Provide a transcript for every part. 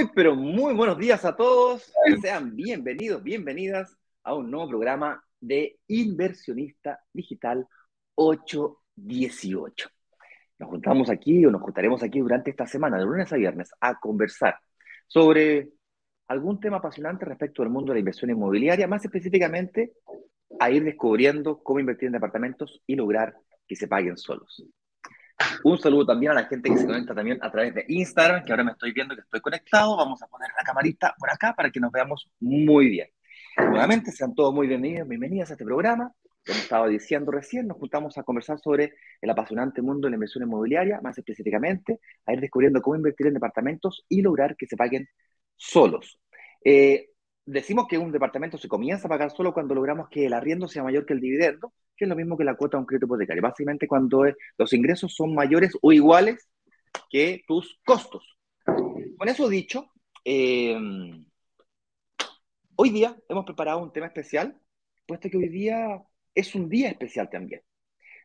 Muy, pero muy buenos días a todos. Sean bienvenidos, bienvenidas a un nuevo programa de Inversionista Digital 818. Nos juntamos aquí o nos juntaremos aquí durante esta semana, de lunes a viernes, a conversar sobre algún tema apasionante respecto al mundo de la inversión inmobiliaria, más específicamente a ir descubriendo cómo invertir en departamentos y lograr que se paguen solos. Un saludo también a la gente que se conecta también a través de Instagram, que ahora me estoy viendo que estoy conectado. Vamos a poner la camarita por acá para que nos veamos muy bien. Nuevamente, sean todos muy bienvenidos, bienvenidas a este programa. Como estaba diciendo recién, nos juntamos a conversar sobre el apasionante mundo de la inversión inmobiliaria, más específicamente a ir descubriendo cómo invertir en departamentos y lograr que se paguen solos. Eh, decimos que un departamento se comienza a pagar solo cuando logramos que el arriendo sea mayor que el dividendo, que es lo mismo que la cuota de un crédito hipotecario. Básicamente cuando los ingresos son mayores o iguales que tus costos. Con eso dicho, eh, hoy día hemos preparado un tema especial, puesto que hoy día es un día especial también.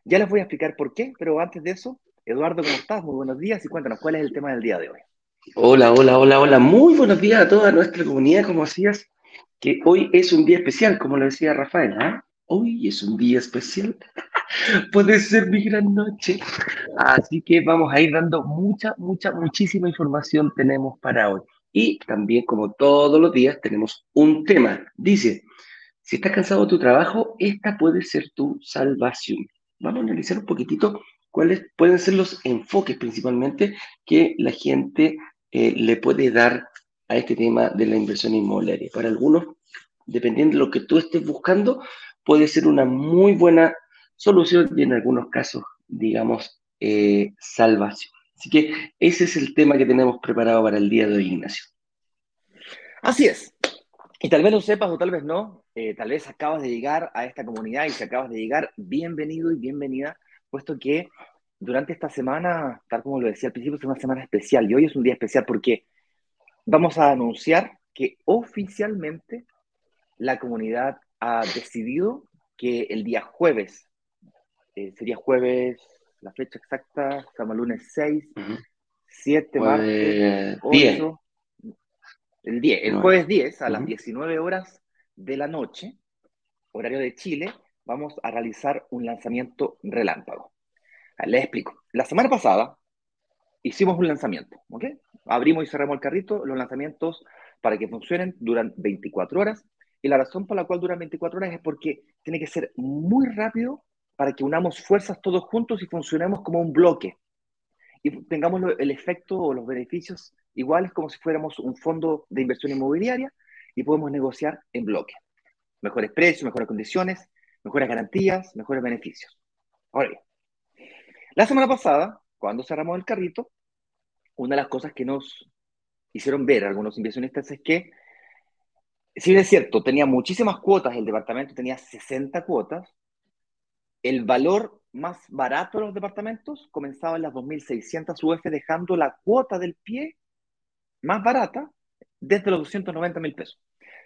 Ya les voy a explicar por qué, pero antes de eso, Eduardo, ¿cómo estás? Muy buenos días y cuéntanos cuál es el tema del día de hoy. Hola, hola, hola, hola. Muy buenos días a toda nuestra comunidad, como decías, que hoy es un día especial, como lo decía Rafael. ¿ah? Hoy es un día especial. Puede ser mi gran noche. Así que vamos a ir dando mucha, mucha, muchísima información tenemos para hoy. Y también, como todos los días, tenemos un tema. Dice, si estás cansado de tu trabajo, esta puede ser tu salvación. Vamos a analizar un poquitito cuáles pueden ser los enfoques principalmente que la gente le puede dar a este tema de la inversión inmobiliaria. Para algunos, dependiendo de lo que tú estés buscando, puede ser una muy buena solución y en algunos casos, digamos, eh, salvación. Así que ese es el tema que tenemos preparado para el día de hoy, Ignacio. Así es. Y tal vez lo sepas o tal vez no, eh, tal vez acabas de llegar a esta comunidad y si acabas de llegar, bienvenido y bienvenida, puesto que durante esta semana, tal como lo decía al principio, es una semana especial y hoy es un día especial porque vamos a anunciar que oficialmente la comunidad ha decidido que el día jueves, eh, sería jueves, la fecha exacta, estamos lunes 6, 7, martes, 8, el 10, el jueves 10 a las 19 horas de la noche, horario de Chile, vamos a realizar un lanzamiento relámpago. Les explico. La semana pasada hicimos un lanzamiento, ¿ok? Abrimos y cerramos el carrito. Los lanzamientos para que funcionen duran 24 horas. Y la razón por la cual duran 24 horas es porque tiene que ser muy rápido para que unamos fuerzas todos juntos y funcionemos como un bloque. Y tengamos el efecto o los beneficios iguales como si fuéramos un fondo de inversión inmobiliaria y podemos negociar en bloque. Mejores precios, mejores condiciones, mejores garantías, mejores beneficios. Ahora bien, la semana pasada, cuando cerramos el carrito, una de las cosas que nos hicieron ver algunos inversionistas es que, si bien es cierto, tenía muchísimas cuotas, el departamento tenía 60 cuotas, el valor más barato de los departamentos comenzaba en las 2.600 UF, dejando la cuota del pie más barata desde los 290 mil pesos.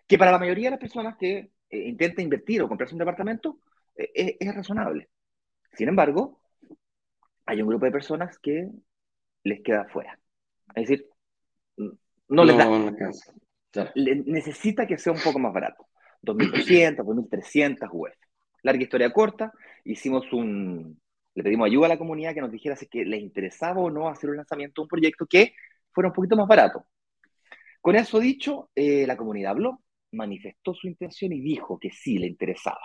Que para la mayoría de las personas que eh, intentan invertir o comprarse un departamento eh, es razonable. Sin embargo, hay un grupo de personas que les queda fuera. Es decir, no, les da. necesita que sea un poco más barato. 2.200, 2.300 UF. Larga historia corta, hicimos un, le pedimos ayuda a la comunidad que nos dijera si que les interesaba o no hacer un lanzamiento de un proyecto que fuera un poquito más barato. Con eso dicho, eh, la comunidad habló, manifestó su intención y dijo que sí le interesaba.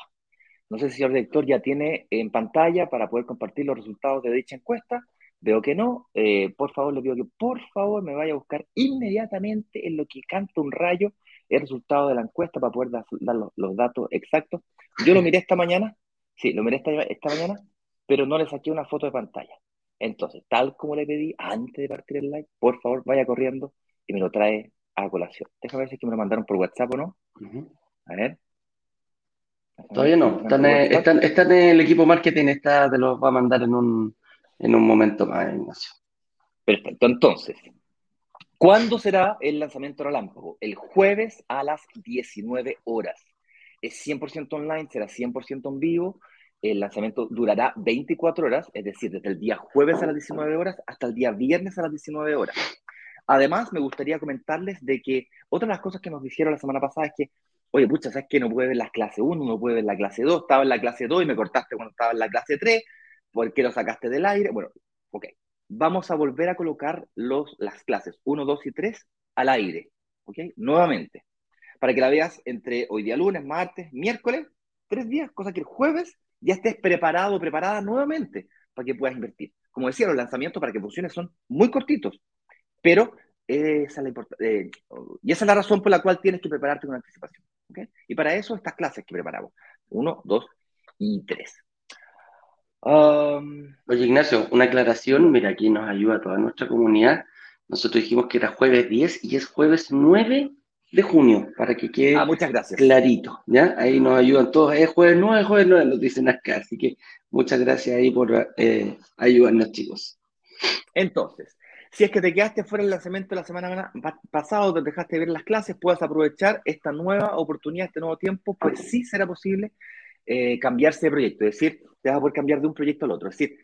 No sé si el señor director ya tiene en pantalla para poder compartir los resultados de dicha encuesta. Veo que no. Eh, por favor, le pido que por favor me vaya a buscar inmediatamente en lo que canta un rayo el resultado de la encuesta para poder dar, los, datos exactos. Yo lo miré esta mañana, sí, lo miré esta, esta mañana, pero no le saqué una foto de pantalla. Entonces, tal como le pedí antes de partir el live, por favor vaya corriendo y me lo trae a colación. Déjame ver si es que me lo mandaron por WhatsApp o no. A ver. Todavía no. Están, en el equipo marketing, está, te los va a mandar en un, en un momento más, Ignacio. Perfecto. Entonces, ¿cuándo será el lanzamiento relámpago? El jueves a las 19 horas. Es 100% online, será 100% en vivo. El lanzamiento durará 24 horas, es decir, desde el día jueves a las 19 horas hasta el día viernes a las 19 horas. Además, me gustaría comentarles de que otra de las cosas que nos dijeron la semana pasada es que, oye, pucha, ¿sabes qué? No puede ver la clase 1, no puede ver la clase 2, estaba en la clase 2 y me cortaste cuando estaba en la clase 3, ¿por qué lo sacaste del aire? Bueno, ok. Vamos a volver a colocar los, las clases 1, 2 y 3 al aire, ¿ok? Nuevamente, para que la veas entre hoy día lunes, martes, miércoles, tres días, cosa que el jueves ya estés preparado preparada nuevamente para que puedas invertir. Como decía, los lanzamientos para que funcione son muy cortitos, pero esa es la eh, y esa es la razón por la cual tienes que prepararte con anticipación. ¿Okay? Y para eso estas clases que preparamos. Uno, dos y tres. Um, Oye, Ignacio, una aclaración. Mira, aquí nos ayuda toda nuestra comunidad. Nosotros dijimos que era jueves 10 y es jueves 9 de junio, para que quede ah, muchas gracias. clarito. ¿ya? Ahí nos ayudan todos. Es jueves 9, jueves 9, nos dicen acá. Así que muchas gracias ahí por eh, ayudarnos, chicos. Entonces, si es que te quedaste fuera del lanzamiento la semana pasada o te dejaste ver las clases, puedes aprovechar esta nueva oportunidad, este nuevo tiempo, pues sí será posible eh, cambiarse de proyecto. Es decir, te vas a poder cambiar de un proyecto al otro. Es decir,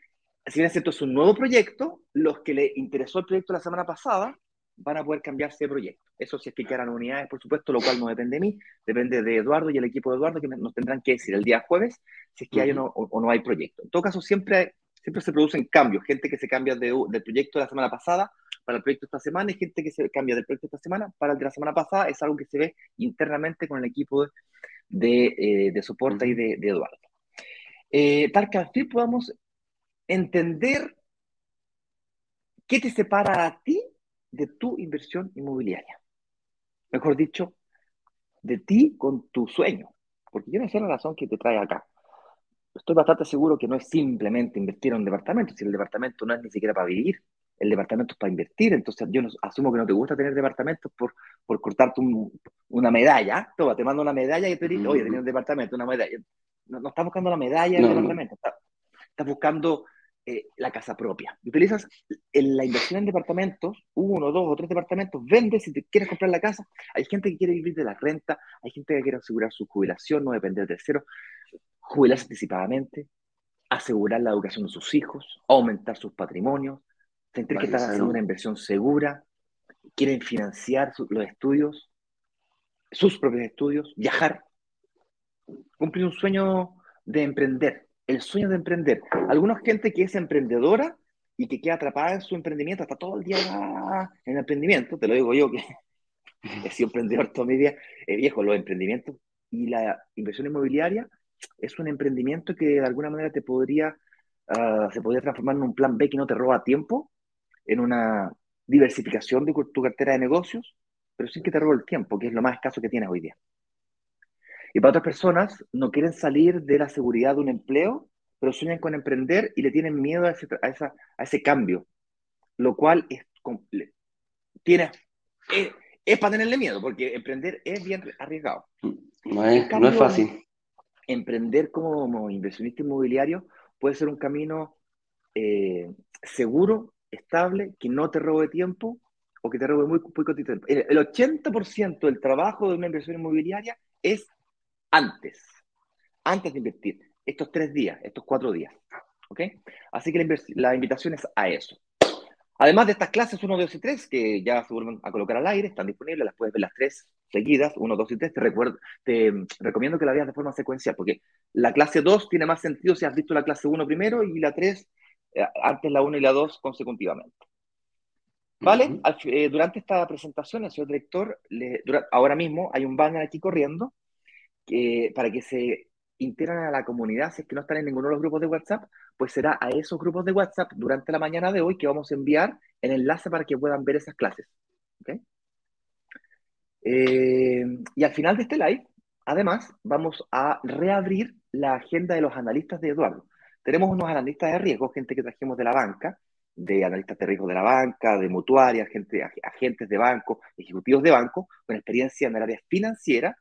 si bien es cierto, es un nuevo proyecto, los que le interesó el proyecto la semana pasada van a poder cambiarse de proyecto. Eso si es que quedan unidades, por supuesto, lo cual no depende de mí, depende de Eduardo y el equipo de Eduardo que nos tendrán que decir el día jueves si es que hay o no, o no hay proyecto. En todo caso, siempre, siempre se producen cambios, gente que se cambia de, del proyecto de la semana pasada para el proyecto de esta semana y gente que se cambia del proyecto de esta semana para el de la semana pasada, es algo que se ve internamente con el equipo de, de, eh, soporte y de, Eduardo. Eh, tal que al fin podamos entender qué te separa a ti de tu inversión inmobiliaria. Mejor dicho, de ti con tu sueño. Porque yo no sé la razón que te trae acá. Estoy bastante seguro que no es simplemente invertir en un departamento, si el departamento no es ni siquiera para vivir, el departamento es para invertir. Entonces yo asumo que no te gusta tener departamentos por, por cortarte una medalla. Toma, te mando una medalla y te dices, oye, tenía un departamento, una medalla. No, no estás buscando la medalla del departamento, estás buscando eh, la casa propia. Utilizas en la inversión en departamentos, uno, dos o tres departamentos, vendes si te quieres comprar la casa. Hay gente que quiere vivir de la renta, hay gente que quiere asegurar su jubilación, no depender de tercero, jubilarse anticipadamente, asegurar la educación de sus hijos, aumentar sus patrimonios, sentir que están haciendo una inversión segura, quieren financiar los estudios, sus propios estudios, viajar, cumplir un sueño de emprender el sueño de emprender. Alguna gente que es emprendedora y que queda atrapada en su emprendimiento, hasta todo el día en emprendimiento, te lo digo yo que he sido emprendedor toda mi vida, eh, viejo, los emprendimientos y la inversión inmobiliaria es un emprendimiento que de alguna manera te podría, ah, se podría transformar en un plan B que no te roba tiempo, en una diversificación de tu cartera de negocios, pero sin que te robe el tiempo, que es lo más escaso que tienes hoy día. Y para otras personas, no quieren salir de la seguridad de un empleo, pero sueñan con emprender y le tienen miedo a ese, a esa, a ese cambio, lo cual es, tiene, es, para tenerle miedo, porque emprender es bien arriesgado. No es, no es fácil. Emprender como inversionista inmobiliario puede ser un camino eh, seguro, estable, que no te robe tiempo o que te robe muy, poco tiempo. El, el 80% del trabajo de una inversión inmobiliaria es antes, antes de invertir, estos tres días, estos cuatro días. ¿Ok? Así que la, invitación es a eso. Además de estas clases 1, 2 y 3, que ya se vuelven a colocar al aire, están disponibles, las puedes ver las tres seguidas, 1, 2 y 3, te, recuerdo, te recomiendo que la veas de forma secuencial, porque la clase 2 tiene más sentido si has visto la clase 1 primero y la 3 eh, antes la 1 y la 2 consecutivamente. ¿Vale? Eh, durante esta presentación, el señor director, ahora mismo hay un banner aquí corriendo para que se integren a la comunidad, si es que no están en ninguno de los grupos de WhatsApp, pues será a esos grupos de WhatsApp durante la mañana de hoy que vamos a enviar el enlace para que puedan ver esas clases. Eh, y al final de este live, además, vamos a reabrir la agenda de los analistas de Eduardo. Tenemos unos analistas de riesgo, gente que trajimos de la banca, de analistas de riesgo de la banca, de mutuarias, agentes de banco, ejecutivos de banco, con experiencia en el área financiera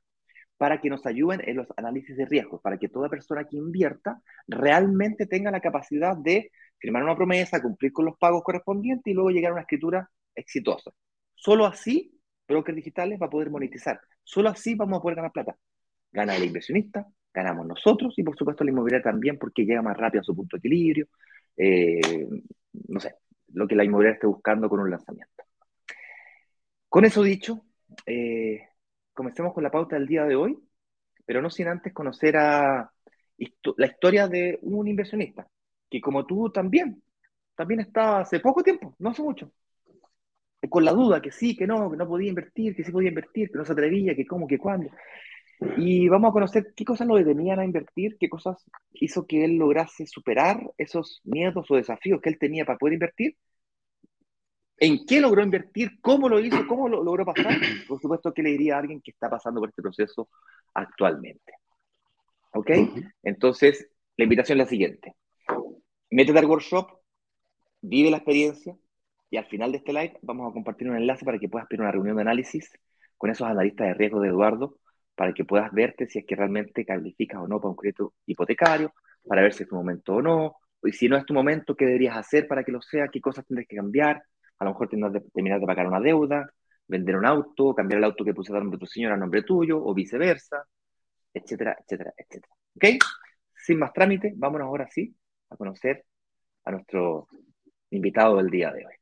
para que nos ayuden en los análisis de riesgos, para que toda persona que invierta realmente tenga la capacidad de firmar una promesa, cumplir con los pagos correspondientes y luego llegar a una escritura exitosa. Solo así, brokers digitales va a poder monetizar. Solo así vamos a poder ganar plata. Gana el inversionista, ganamos nosotros y por supuesto la inmobiliaria también porque llega más rápido a su punto de equilibrio. Eh, no sé, lo que la inmobiliaria esté buscando con un lanzamiento. Con eso dicho, eh, comencemos con la pauta del día de hoy, pero no sin antes conocer la historia de un inversionista, que como tú también, también estaba hace poco tiempo, no hace mucho, con la duda que sí, que no, que no podía invertir, que sí podía invertir, que no se atrevía, que cómo, que cuándo. Y vamos a conocer qué cosas lo detenían a invertir, qué cosas hizo que él lograse superar esos miedos o desafíos que él tenía para poder invertir, en qué logró invertir, cómo lo hizo, cómo lo logró pasar. Por supuesto, qué le diría a alguien que está pasando por este proceso actualmente. ¿Ok? Entonces, la invitación es la siguiente. Métete al workshop, vive la experiencia, y al final de este live vamos a compartir un enlace para que puedas pedir una reunión de análisis con esos analistas de riesgo de Eduardo, para que puedas verte si es que realmente calificas o no para un crédito hipotecario, para ver si es tu momento o no, y si no es tu momento, qué deberías hacer para que lo sea, qué cosas tendrás que cambiar, a lo mejor tendrás que terminar de pagar una deuda, vender un auto, cambiar el auto que puse a nombre de tu señora a nombre tuyo, o viceversa, etcétera, etcétera, etcétera. ¿Ok? Sin más trámite, vámonos ahora sí a conocer a nuestro invitado del día de hoy.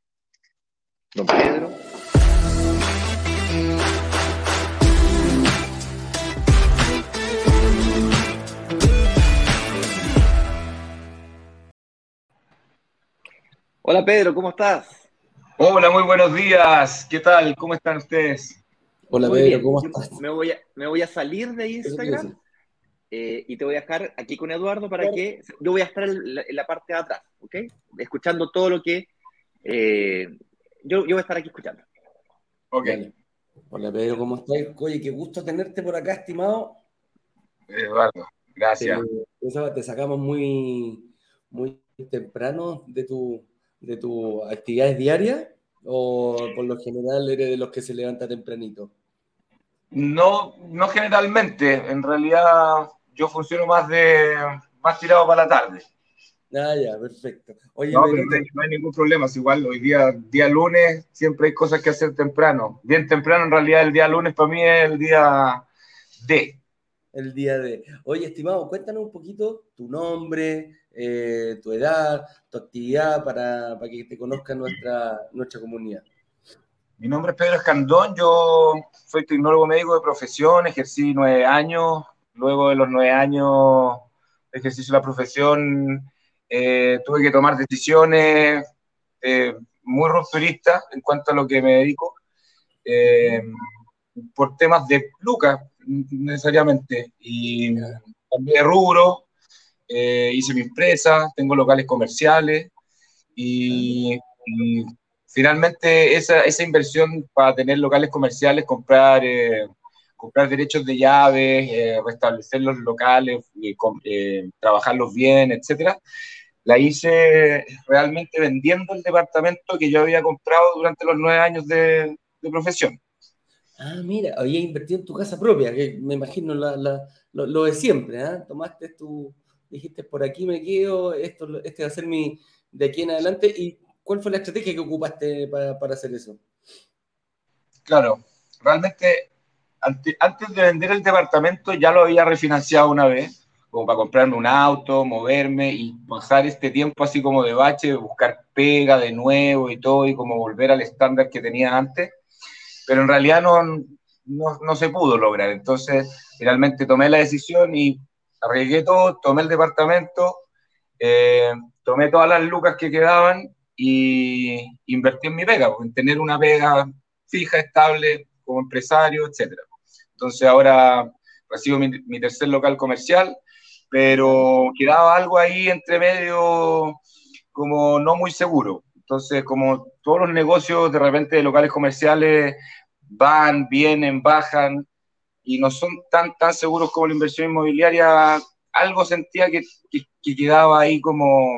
Don Pedro. Hola Pedro, ¿cómo estás? Hola, muy buenos días. ¿Qué tal? ¿Cómo están ustedes? Hola Pedro, ¿cómo estás? Me voy, a, me voy a salir de Instagram eh, y te voy a dejar aquí con Eduardo para que yo voy a estar en la, parte de atrás, ¿ok? Escuchando todo lo que eh, yo, voy a estar aquí escuchando. Ok. Hola Pedro, ¿cómo estás? Oye, qué gusto tenerte por acá, estimado. Eduardo, gracias. te sacamos muy, muy temprano de tu, de tus actividades diarias o por lo general eres de los que se levanta tempranito? No, no generalmente. En realidad yo funciono más de más tirado para la tarde. Ah, ya, perfecto. no, pero no hay ningún problema. igual hoy día, día lunes, siempre hay cosas que hacer temprano. Bien temprano, en realidad, el día lunes para mí es el día D. El día D. Oye, estimado, cuéntanos un poquito tu nombre, eh, tu edad, tu actividad para, para, que te conozca nuestra, nuestra comunidad. Mi nombre es Pedro Escandón, yo soy tecnólogo médico de profesión, ejercí nueve años, luego de los nueve años de ejercicio de la profesión eh, tuve que tomar decisiones eh, muy rupturistas en cuanto a lo que me dedico, por temas de lucas necesariamente, y cambié de rubro, hice mi empresa, tengo locales comerciales, y, finalmente esa, esa, inversión para tener locales comerciales, comprar comprar derechos de llaves, restablecer los locales, trabajarlos bien, etcétera, la hice realmente vendiendo el departamento que yo había comprado durante los nueve años de, profesión. Ah, mira, había invertido en tu casa propia, que me imagino lo, de siempre, ¿eh? Tomaste tu, dijiste, por aquí me quedo, esto, este va a ser mi, de aquí en adelante, ¿y cuál fue la estrategia que ocupaste para, para hacer eso? Claro, realmente antes de vender el departamento ya lo había refinanciado una vez, como para comprarme un auto, moverme y pasar este tiempo así como de bache, buscar pega de nuevo y todo, y como volver al estándar que tenía antes. Pero en realidad no, no, no se pudo lograr. Entonces, finalmente tomé la decisión y arriesgué todo, tomé el departamento, eh, tomé todas las lucas que quedaban y invertí en mi pega, en tener una pega fija, estable, como empresario, etc. Entonces ahora recibo mi, mi tercer local comercial, pero quedaba algo ahí entre medio como no muy seguro. Entonces, como todos los negocios de repente de locales comerciales van, vienen, bajan y no son tan, tan seguros como la inversión inmobiliaria, algo sentía que, que, quedaba ahí como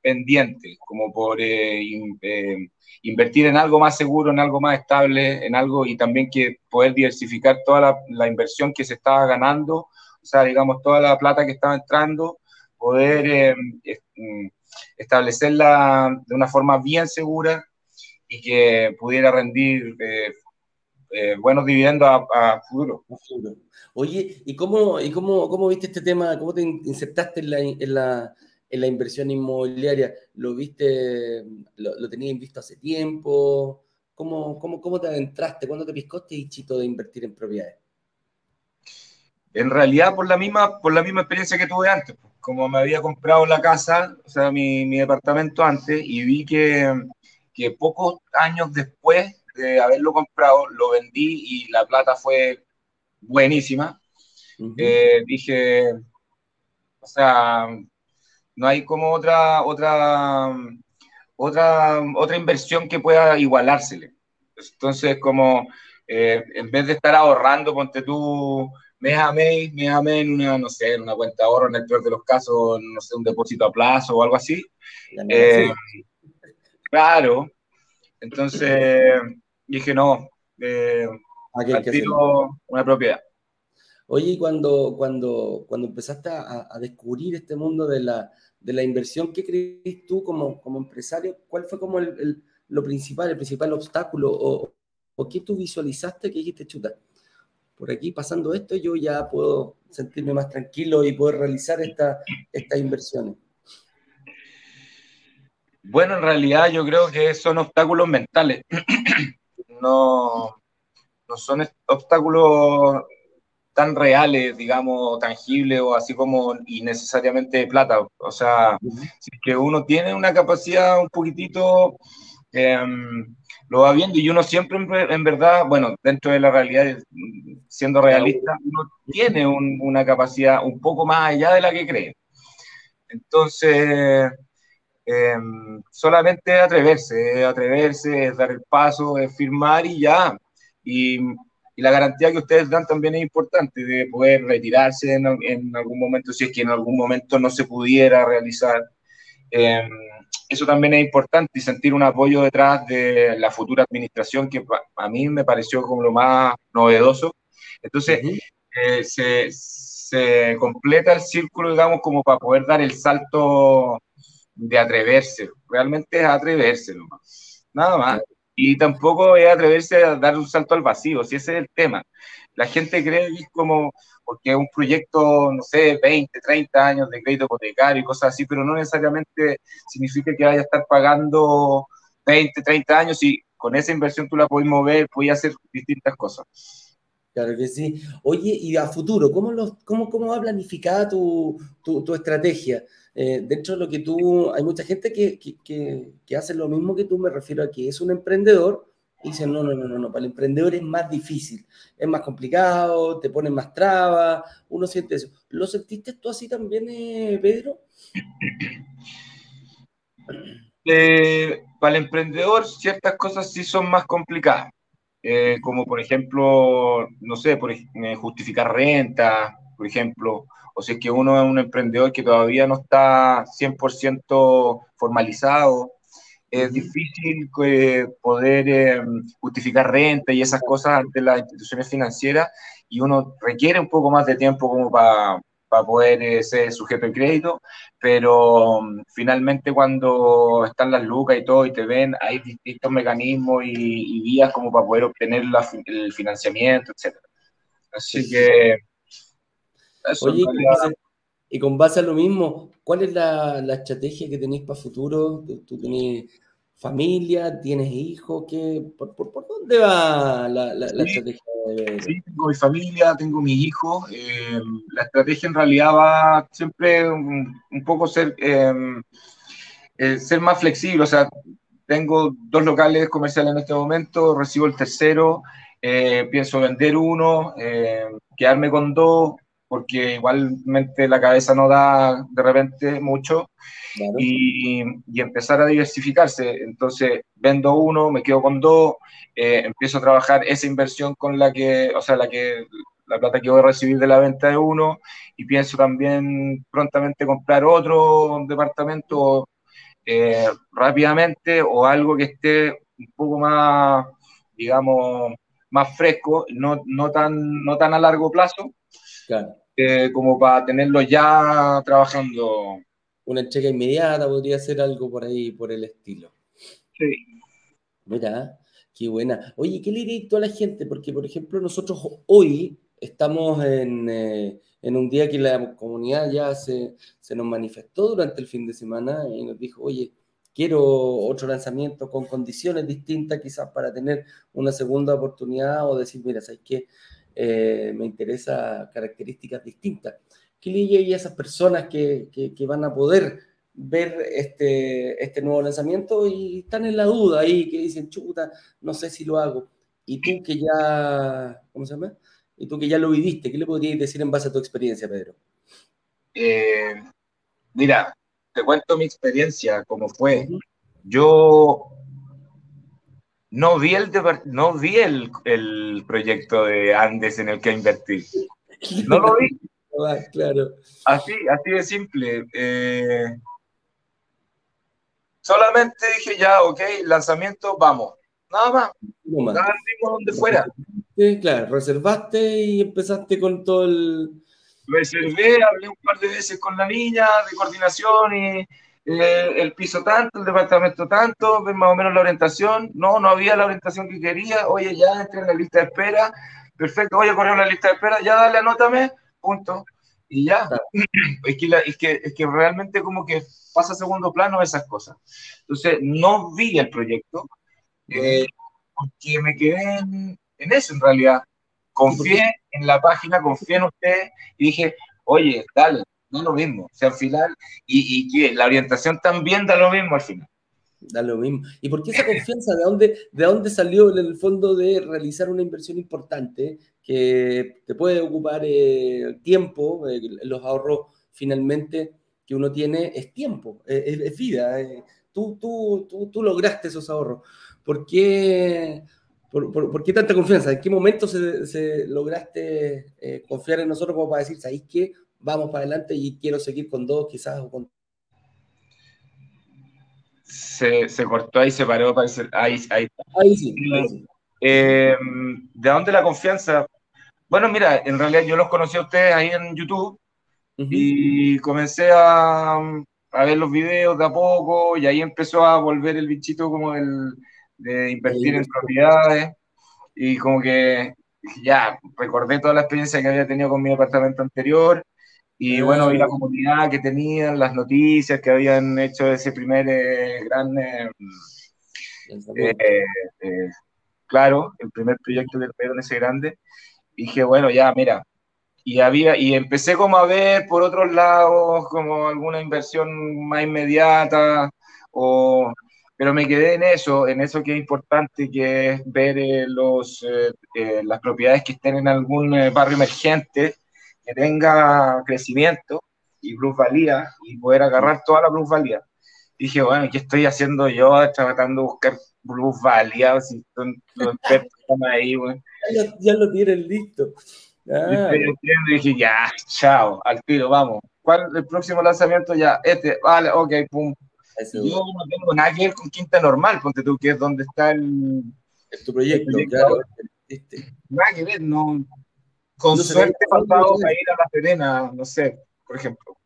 pendiente, como por eh, eh, invertir en algo más seguro, en algo más estable, en algo y también que poder diversificar toda la, la inversión que se estaba ganando o sea, digamos, toda la plata que estaba entrando, poder eh, mm, establecerla de una forma bien segura y que pudiera rendir eh, buenos dividendos a, futuro. Oye, ¿y cómo, y cómo, cómo viste este tema? ¿Cómo te insertaste en la, en la, en la inversión inmobiliaria? ¿Lo viste, lo, lo tenías visto hace tiempo? ¿Cómo, cómo, cómo te adentraste? ¿Cuándo te piscoste y chito de invertir en propiedades? En realidad, por la misma, por la misma experiencia que tuve antes, pues, como me había comprado la casa, o sea, mi, mi departamento antes, y vi que, que pocos años después de haberlo comprado, lo vendí y la plata fue buenísima. Eh, dije, o sea, no hay como otra, otra, otra, otra inversión que pueda igualársele. Entonces, como eh, en vez de estar ahorrando, ponte tú mes a mes, mes a mes en una, no sé, en una cuenta de ahorro, en el peor de los casos, no sé, un depósito a plazo o algo así. Eh, claro. Entonces, dije, no, eh, una propiedad. Oye, cuando, cuando, cuando empezaste a, descubrir este mundo de la, de la inversión, ¿qué crees tú como, como empresario? ¿Cuál fue como el, lo principal, el principal obstáculo? O, ¿O qué tú visualizaste que dijiste, chuta, por aquí pasando esto, yo ya puedo sentirme más tranquilo y poder realizar esta, estas inversiones? Bueno, en realidad yo creo que son obstáculos mentales. no, no son obstáculos tan reales, digamos, tangibles o así como innecesariamente de plata. O sea, si es que uno tiene una capacidad un poquitito, em, lo va viendo y uno siempre en, verdad, bueno, dentro de la realidad, siendo realista, uno tiene una capacidad un poco más allá de la que cree. Entonces, em, solamente atreverse, atreverse, es dar el paso, es firmar y ya. Y, y, la garantía que ustedes dan también es importante, de poder retirarse en, en algún momento, si es que en algún momento no se pudiera realizar. Eh, eso también es importante y sentir un apoyo detrás de la futura administración, que a mí me pareció como lo más novedoso. Entonces, eh, se, se, completa el círculo, digamos, como para poder dar el salto de atreverse. Realmente es atreverse nomás. Nada más. Y tampoco es atreverse a dar un salto al vacío, si ese es el tema. La gente cree que es como, porque un proyecto, no sé, 20, 30 años de crédito hipotecario y cosas así, pero no necesariamente significa que vaya a estar pagando 20, 30 años y con esa inversión tú la puedes mover, puedes hacer distintas cosas. Claro que sí. Oye, y a futuro, ¿cómo, los, cómo, cómo va planificada tu, tu, tu estrategia? Eh, dentro de lo que tú, hay mucha gente que, que, que, hace lo mismo que tú, me refiero a que es un emprendedor y dicen, no, no, no, no, no, para el emprendedor es más difícil, es más complicado, te ponen más trabas, uno siente eso. ¿Lo sentiste tú así también, eh, Pedro? Eh, para el emprendedor ciertas cosas sí son más complicadas. Eh, como por ejemplo, no sé, por, justificar renta, por ejemplo, o si es que uno es un emprendedor que todavía no está 100% formalizado, es difícil eh, poder justificar renta y esas cosas ante las instituciones financieras y uno requiere un poco más de tiempo como para para poder eh, ser sujeto de crédito, pero mm, finalmente cuando están las lucas y todo y te ven, hay distintos mecanismos y, vías como para poder obtener el financiamiento, etc. Así que... Oye, y con base a lo mismo, ¿cuál es la, la estrategia que tenéis para futuro? ¿Tú, tenés familia? ¿Tienes hijos? ¿Qué, por, por, dónde va la, la, estrategia? Sí, tengo mi familia, tengo mis hijos. Eh, la estrategia en realidad va siempre un, poco ser, em, eh, ser más flexible. O sea, tengo dos locales comerciales en este momento, recibo el tercero, eh, pienso vender uno, quedarme con dos, porque igualmente la cabeza no da de repente mucho. Y, y, empezar a diversificarse. Entonces, vendo uno, me quedo con dos, eh, empiezo a trabajar esa inversión con la que, o sea, la que la plata que voy a recibir de la venta de uno y pienso también prontamente comprar otro departamento eh, rápidamente o algo que esté un poco más, digamos, más fresco, no, no, tan, no tan a largo plazo, eh, como para tenerlo ya trabajando. Una entrega inmediata podría ser algo por ahí, por el estilo. Sí. Mira, Qué buena. Oye, ¿qué le diréis tú a la gente? Porque, por ejemplo, nosotros hoy estamos en, eh, en un día que la comunidad ya se, se, nos manifestó durante el fin de semana y nos dijo, oye, quiero otro lanzamiento con condiciones distintas quizás para tener una segunda oportunidad o decir, mira, ¿sabes qué? Eh, me interesa características distintas. ¿Qué le diría a esas personas que, que, van a poder ver este, este nuevo lanzamiento y están en la duda ahí, que dicen, chuta, no sé si lo hago? Y tú que ya, ¿cómo se llama? Y tú que ya lo viviste, ¿qué le podrías decir en base a tu experiencia, Pedro? Eh, mira, te cuento mi experiencia, cómo fue. Yo no vi el, no vi el, el, proyecto de Andes en el que invertí. No lo vi. Ah, claro. Así, así de simple. Eh, solamente dije ya, ok, lanzamiento, vamos. Nada más. Nada donde fuera. Sí, claro, reservaste y empezaste con todo el, reservé, hablé un par de veces con la niña de coordinación y eh, el piso tanto, el departamento tanto, ver más o menos la orientación. No, no había la orientación que quería. Oye, ya entré en la lista de espera. Perfecto, oye, corrió la lista de espera. Ya dale, anótame. Punto. Y ya. Es, que es, que, es que realmente como que pasa a segundo plano esas cosas. Entonces, no vi el proyecto eh, porque me quedé en, en eso en realidad confié en la página, confié en usted y dije, oye, dale, no lo mismo. O sea, al final, y, la orientación también da lo mismo al final. Da lo mismo. ¿Y por qué esa confianza? ¿De dónde, de dónde salió en el fondo de realizar una inversión importante que te puede ocupar eh, tiempo? Eh, los ahorros finalmente que uno tiene es tiempo, es, vida. Eh. Tú, tú, tú, tú lograste esos ahorros. ¿Por qué? ¿Por, qué tanta confianza? ¿En qué momento se, lograste eh, confiar en nosotros como para decir, ¿sabéis qué? Vamos para adelante y quiero seguir con dos quizás o con... Se, se cortó ahí, se paró, parece, ahí, ahí, ahí sí. Eh, ¿De dónde la confianza? Bueno, mira, en realidad yo los conocí a ustedes ahí en YouTube y comencé a, a ver los videos de a poco y ahí empezó a volver el bichito como el de invertir en propiedades y como que ya recordé toda la experiencia que había tenido con mi departamento anterior y bueno, vi la comunidad que tenían, las noticias que habían hecho ese primer eh, gran, eh, eh, claro, el primer proyecto del Pedro en ese grande. Y dije, bueno, ya, mira, y había y empecé como a ver por otros lados como alguna inversión más inmediata o pero me quedé en eso, en eso que es importante, que es ver eh, los, eh, eh, las propiedades que estén en algún barrio emergente, que tenga crecimiento y plusvalía, y poder agarrar toda la plusvalía. Dije, bueno, ¿qué estoy haciendo yo tratando de buscar plusvalía? Si son, ahí, ya, ya, lo tienen listo. Ah, y dije, ya, chao, al tiro, vamos. ¿Cuál el próximo lanzamiento? Ya, este, vale, ok, pum, yo no tengo nada que ver con Quinta Normal, ponte tú, que es donde está el... Es tu proyecto, claro. Este. Nada que ver, no... Con suerte pasado a ir a La Serena, no sé, por ejemplo.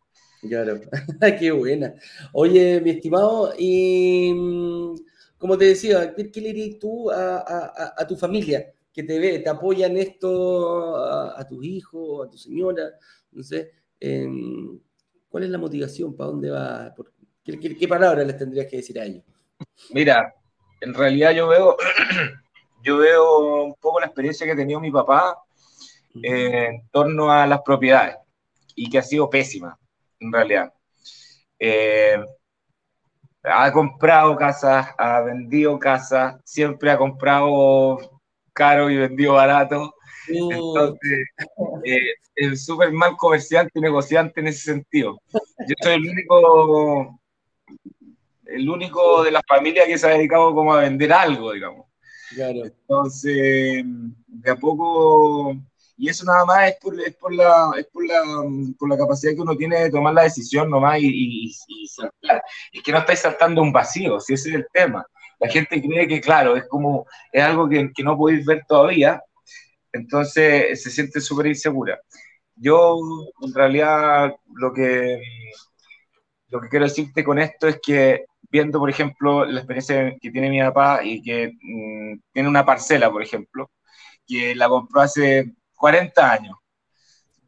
Claro, qué buena. Oye, mi estimado, y mm, como te decía, ¿qué, le dirías tú a, a, a, tu familia que te ve, te apoya en esto, a, tus hijos, a tu señora? No sé, em, ¿cuál es la motivación? ¿Para dónde va? ¿Por ¿Qué, palabras les tendrías que decir a ellos? Mira, en realidad yo veo, yo veo un poco la experiencia que ha tenido mi papá eh, en torno a las propiedades y que ha sido pésima, en realidad. Eh, ha comprado casas, ha vendido casas, siempre ha comprado caro y vendido barato. Entonces, eh, es súper mal comerciante y negociante en ese sentido. Yo soy el único el único de la familia que se ha dedicado como a vender algo, digamos. Claro. Entonces, de a poco, y eso nada más es por, es por, la, es por, la, por la capacidad que uno tiene de tomar la decisión nomás y saltar. Es que no estáis saltando un vacío, si ese es el tema. La gente cree que, claro, es como, es algo que, que no podéis ver todavía, entonces se siente súper insegura. Yo, en realidad, lo que, lo que quiero decirte con esto es que viendo, por ejemplo, la experiencia que tiene mi papá y que mm, tiene una parcela, por ejemplo, que la compró hace 40 años,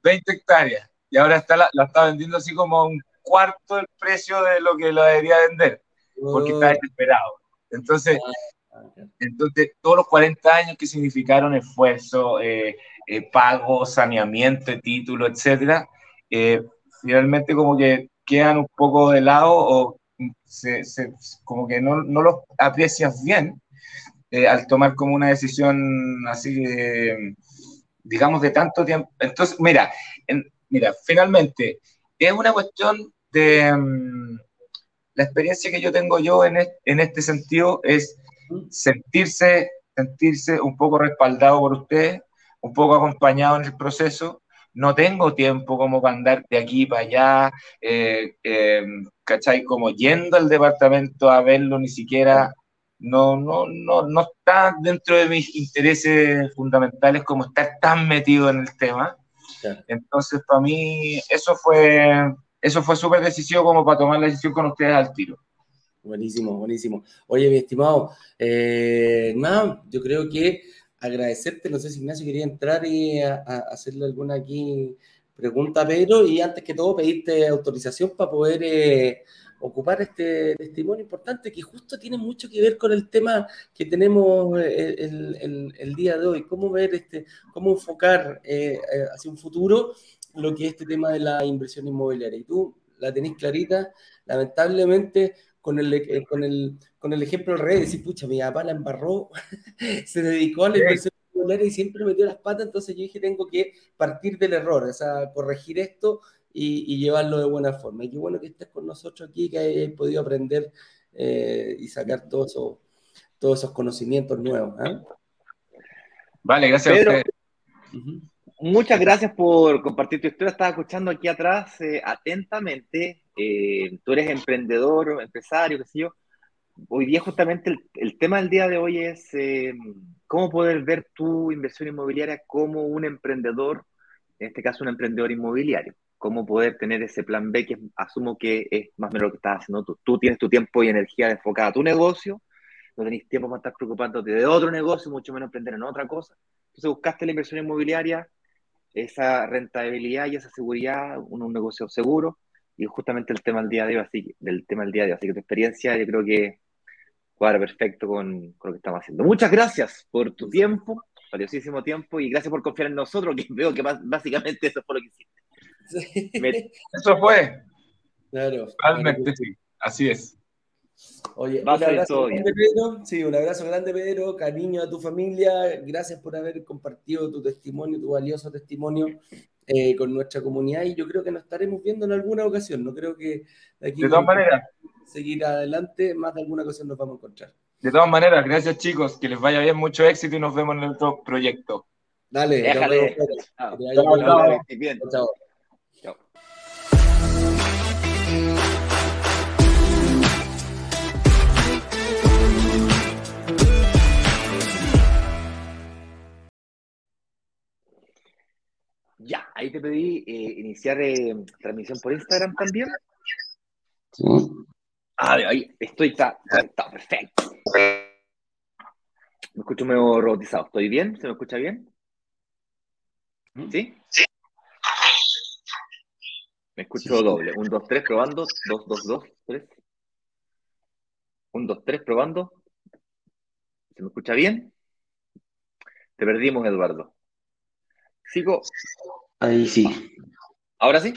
20 hectáreas, y ahora está la, está vendiendo así como a un cuarto del precio de lo que la debería vender. porque está desesperado. Entonces, ah, entonces, todos los 40 años que significaron esfuerzo, eh, eh, pago, saneamiento título, etcétera, eh, finalmente como que quedan un poco de lado o se, como que no, no los aprecias bien al tomar como una decisión así, digamos, de tanto tiempo. Entonces, mira, mira, finalmente, es una cuestión de... Mm, la experiencia que yo tengo yo en, en este sentido es sentirse, sentirse un poco respaldado por usted, un poco acompañado en el proceso. No tengo tiempo como para andar de aquí para allá, eh, eh, ¿cachai? Como yendo al departamento a verlo, ni siquiera, no, no, no, no está dentro de mis intereses fundamentales como estar tan metido en el tema. Entonces, para mí, eso fue eso fue súper decisivo como para tomar la decisión con ustedes al tiro. Buenísimo, buenísimo. Oye, mi estimado, eh, nada, yo creo que agradecerte, no sé si Ignacio quería entrar y hacerle alguna aquí pregunta a Pedro y antes que todo pedirte autorización para poder eh, ocupar este testimonio importante que justo tiene mucho que ver con el tema que tenemos eh, el, día de hoy, cómo ver este, cómo enfocar hacia un futuro lo que es este tema de la inversión inmobiliaria. Y tú la tenés clarita, lamentablemente, con el, eh, con el, con el ejemplo al revés, decir, pucha, mi papá la embarró, se dedicó a la inversión inmobiliaria y siempre metió las patas, entonces yo dije, tengo que partir del error, o sea, corregir esto y, llevarlo de buena forma. Y qué bueno que estés con nosotros aquí, que hayas podido aprender eh, y sacar todos esos, todos esos conocimientos nuevos. ¿ah? Vale, gracias a usted. Muchas gracias por compartir tu historia. Estaba escuchando aquí atrás eh, atentamente. Eh, tú eres emprendedor, empresario, qué sé yo. Hoy día justamente el, tema del día de hoy es eh, cómo poder ver tu inversión inmobiliaria como un emprendedor, en este caso un emprendedor inmobiliario. Cómo poder tener ese plan B que asumo que es más o menos lo que estás haciendo tú. Tú tienes tu tiempo y energía enfocada a tu negocio, no tenés tiempo para estar preocupándote de otro negocio, mucho menos emprender en otra cosa. Entonces buscaste la inversión inmobiliaria esa rentabilidad y esa seguridad, un, un negocio seguro, y justamente el tema del día de hoy, así, del tema del día de hoy. Así que tu experiencia yo creo que cuadra perfecto con, con, lo que estamos haciendo. Muchas gracias por tu tiempo, valiosísimo tiempo, y gracias por confiar en nosotros, que veo que básicamente eso fue lo que hiciste. Eso fue. Claro. Realmente sí, así es. Oye, un abrazo grande, Pedro. Sí, un abrazo grande, Pedro. Cariño a tu familia. Gracias por haber compartido tu testimonio, tu valioso testimonio eh, con nuestra comunidad. Y yo creo que nos estaremos viendo en alguna ocasión. No creo que de aquí. De todas maneras. Seguir adelante, más de alguna ocasión nos vamos a encontrar. De todas maneras, gracias chicos, que les vaya bien, mucho éxito y nos vemos en otro proyecto. Dale, Déjale. Chao. Chao. Ya, ahí te pedí eh, iniciar eh, transmisión por Instagram también. Sí. Ah, ahí estoy, está, está perfecto. Me escucho medio robotizado. ¿Estoy bien? ¿Se me escucha bien? ¿Sí? Sí. Me escucho doble. Un, dos, tres, probando. Dos, dos, dos, tres. Un, dos, tres, probando. ¿Se me escucha bien? Te perdimos, Eduardo. Sigo. Ahí sí. ¿Ahora sí?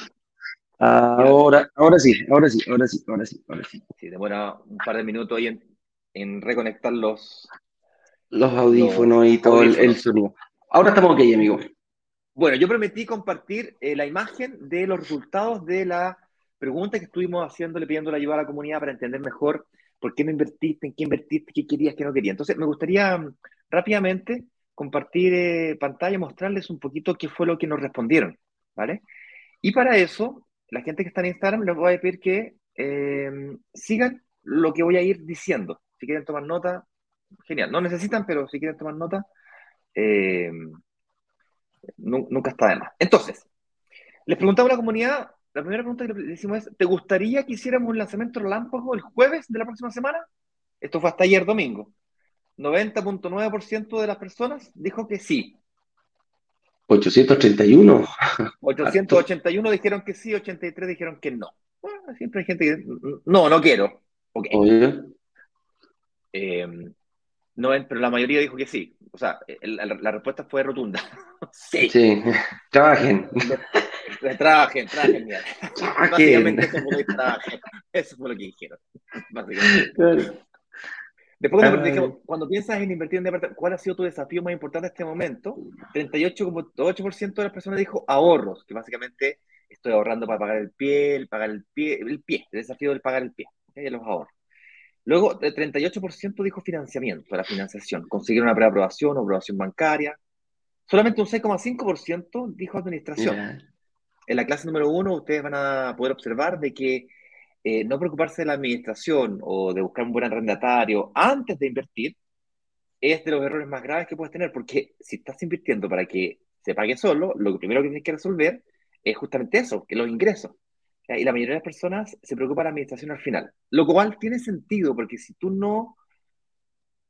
Ahora, ahora sí, ahora sí, ahora sí, ahora sí, ahora sí. Sí, demora un par de minutos ahí en, reconectar los... Los audífonos y todo El, sonido. Ahora estamos ok, amigo. Bueno, yo prometí compartir eh, la imagen de los resultados de la pregunta que estuvimos haciéndole, pidiendo la ayuda a la comunidad para entender mejor por qué no invertiste, en qué invertiste, qué querías, qué no querías. Entonces, me gustaría mm, rápidamente compartir eh, pantalla, mostrarles un poquito qué fue lo que nos respondieron, ¿vale? Y para eso, la gente que está en Instagram les voy a pedir que eh, sigan lo que voy a ir diciendo. Si quieren tomar nota, genial. No necesitan, pero si quieren tomar nota, eh, nunca está de más. Entonces, les preguntaba a la comunidad, la primera pregunta que le hicimos es, ¿te gustaría que hiciéramos un lanzamiento relámpago el jueves de la próxima semana? Esto fue hasta ayer domingo. 90.9% de las personas dijo que sí. 831. 881 dijeron que sí, 83 dijeron que no. Bueno, siempre hay gente que no, no quiero. Ok. Obvio. Eh, no, pero la mayoría dijo que sí. O sea, la, la respuesta fue rotunda. sí. Sí. Trabajen. Trabajen, trabajen, mira. Básicamente eso fue, eso fue lo que dijeron. Básicamente. Después cuando, cuando piensas en invertir en departamento, ¿cuál ha sido tu desafío más importante en este momento? 38,8% de las personas dijo ahorros, que básicamente estoy ahorrando para pagar el pie, el pagar el pie, el pie, el desafío del pagar el pie, ¿ok? de los ahorros. Luego, el 38% dijo financiamiento, la financiación, conseguir una preaprobación o aprobación bancaria. Solamente un 6,5% dijo administración. Mira. En la clase número uno, ustedes van a poder observar de que eh, no preocuparse de la administración o de buscar un buen arrendatario antes de invertir es de los errores más graves que puedes tener, porque si estás invirtiendo para que se pague solo, lo primero que tienes que resolver es justamente eso, que los ingresos. Y la mayoría de las personas se preocupa de la administración al final, lo cual tiene sentido, porque si tú no,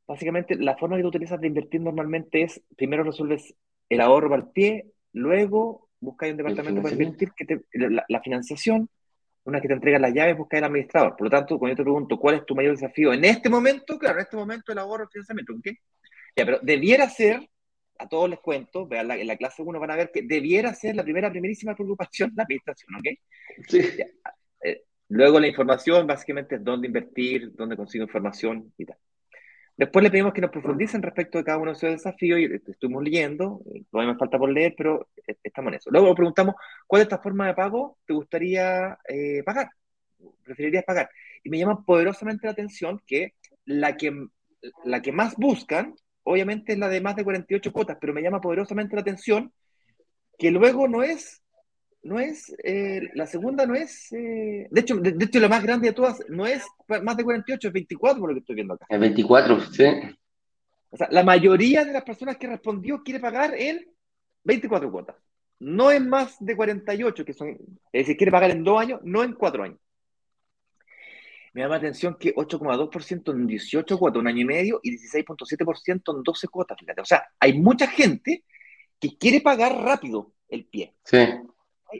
básicamente la forma que tú utilizas de invertir normalmente es, primero resuelves el ahorro el pie, luego buscas un departamento para invertir, que te- la, la financiación, una vez que te entregan las llaves, buscas el administrador. Por lo tanto, cuando yo te pregunto cuál es tu mayor desafío en este momento, claro, en este momento el ahorro, el financiamiento, ¿ok? Ya, pero debiera ser, a todos les cuento, vean la, en la clase 1 van a ver que debiera ser la primera, primerísima preocupación la administración, ¿ok? Sí. Eh, luego la información, básicamente, es dónde invertir, dónde consigo información y tal. Después le pedimos que nos profundicen respecto de cada uno de esos desafíos y estuvimos leyendo, eh, todavía me falta por leer, pero eh, estamos en eso. Luego preguntamos, ¿cuál de estas formas de pago te gustaría eh, pagar? ¿Preferirías pagar? Y me llama poderosamente la atención que la que, la que más buscan, obviamente es la de más de 48 cuotas, pero me llama poderosamente la atención que luego no es, no es, eh, la segunda no es, eh, de hecho, de, de hecho la más grande de todas no es más de 48, es 24 por lo que estoy viendo acá. El 24, sí. O sea, la mayoría de las personas que respondió quiere pagar en 24 cuotas. No en más de 48, que son, es decir, quiere pagar en dos años, no en cuatro años. Me llama la atención que 8,2% en 18 cuotas, un año y medio, y 16,7% en 12 cuotas, fíjate. O sea, hay mucha gente que quiere pagar rápido el pie. Sí.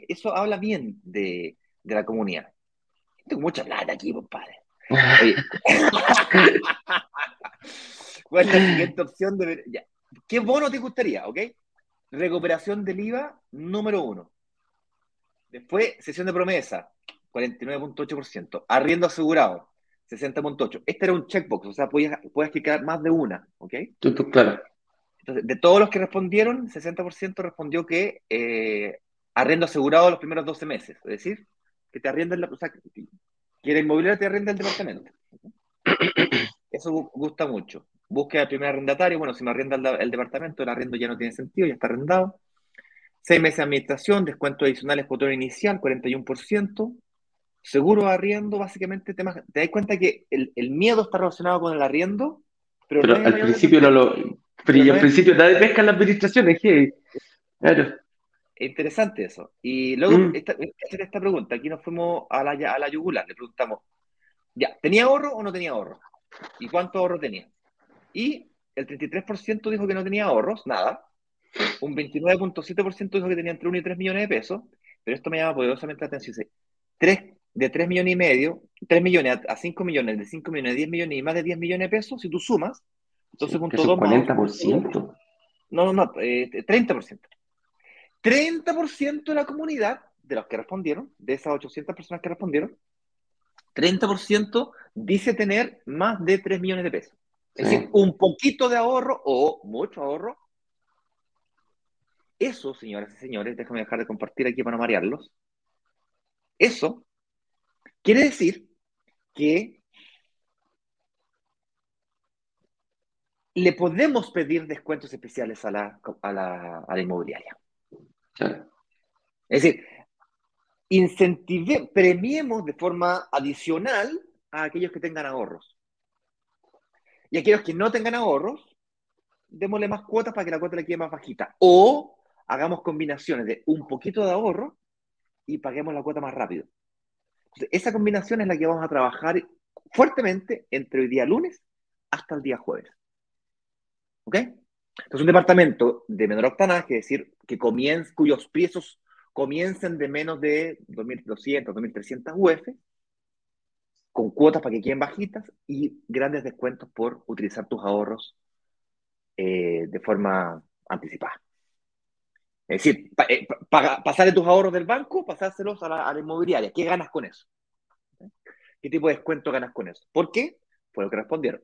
Eso habla bien de, de la comunidad. Tengo mucha plata aquí, compadre. Oye. ¿Cuál es la siguiente opción? De... Ya. ¿Qué bono te gustaría? ¿Ok? Recuperación del IVA, número uno. Después, sesión de promesa, 49.8%. Arriendo asegurado, 60.8%. Este era un checkbox, o sea, puedes, puedes clicar más de una. ¿Ok? Tú, tú, claro. Entonces, de todos los que respondieron, 60% respondió que eh, arriendo asegurado los primeros 12 meses. Es decir, que te arrienden la. O sea, que la inmobiliaria te arrienda el departamento. Eso gusta mucho. Búsqueda del primer arrendatario. Bueno, si me arrienda el, el, departamento, el arriendo ya no tiene sentido, ya está arrendado. Seis meses de administración, descuentos adicionales por todo inicial, 41%. Seguro arriendo, básicamente, temas, te das cuenta que el, el, miedo está relacionado con el arriendo, pero, pero no al principio no lo. Pero, pero al principio da de pesca en la administración, es que. Claro. Interesante eso. Y luego, mm. esta, esta, pregunta, aquí nos fuimos a la, a la yugular, le preguntamos, ya, ¿tenía ahorro o no tenía ahorro? ¿Y cuánto ahorro tenía? Y el 33% dijo que no tenía ahorros, nada. Un 29.7% dijo que tenía entre 1 y 3 millones de pesos, pero esto me llama poderosamente la atención. 3, de 3 millones y medio, 3 millones a 5 millones, de 5 millones a 10 millones y más de 10 millones de pesos, si tú sumas, entonces punto sí, 2 40%. No, no, no, eh, 30%. 30% de la comunidad, de los que respondieron, de esas 800 personas que respondieron, 30% dice tener más de 3 millones de pesos. Es sí. decir, un poquito de ahorro o mucho ahorro. Eso, señoras y señores, déjame dejar de compartir aquí para no marearlos. Eso quiere decir que le podemos pedir descuentos especiales a la, a la, a la inmobiliaria. Es decir, incentive, premiemos de forma adicional a aquellos que tengan ahorros. Y aquellos que no tengan ahorros, démosle más cuotas para que la cuota le quede más bajita. O hagamos combinaciones de un poquito de ahorro y paguemos la cuota más rápido. Esa combinación es la que vamos a trabajar fuertemente entre hoy día lunes hasta el día jueves. ¿Ok? Entonces, un departamento de menor octanaje, es decir, que comience, cuyos precios comiencen de menos de 2.200, 2.300 UF, con cuotas para que queden bajitas y grandes descuentos por utilizar tus ahorros eh, de forma anticipada. Es decir, eh, pasarle tus ahorros del banco, pasárselos a la, inmobiliaria. ¿Qué ganas con eso? ¿Qué tipo de descuento ganas con eso? ¿Por qué? Por lo que respondieron.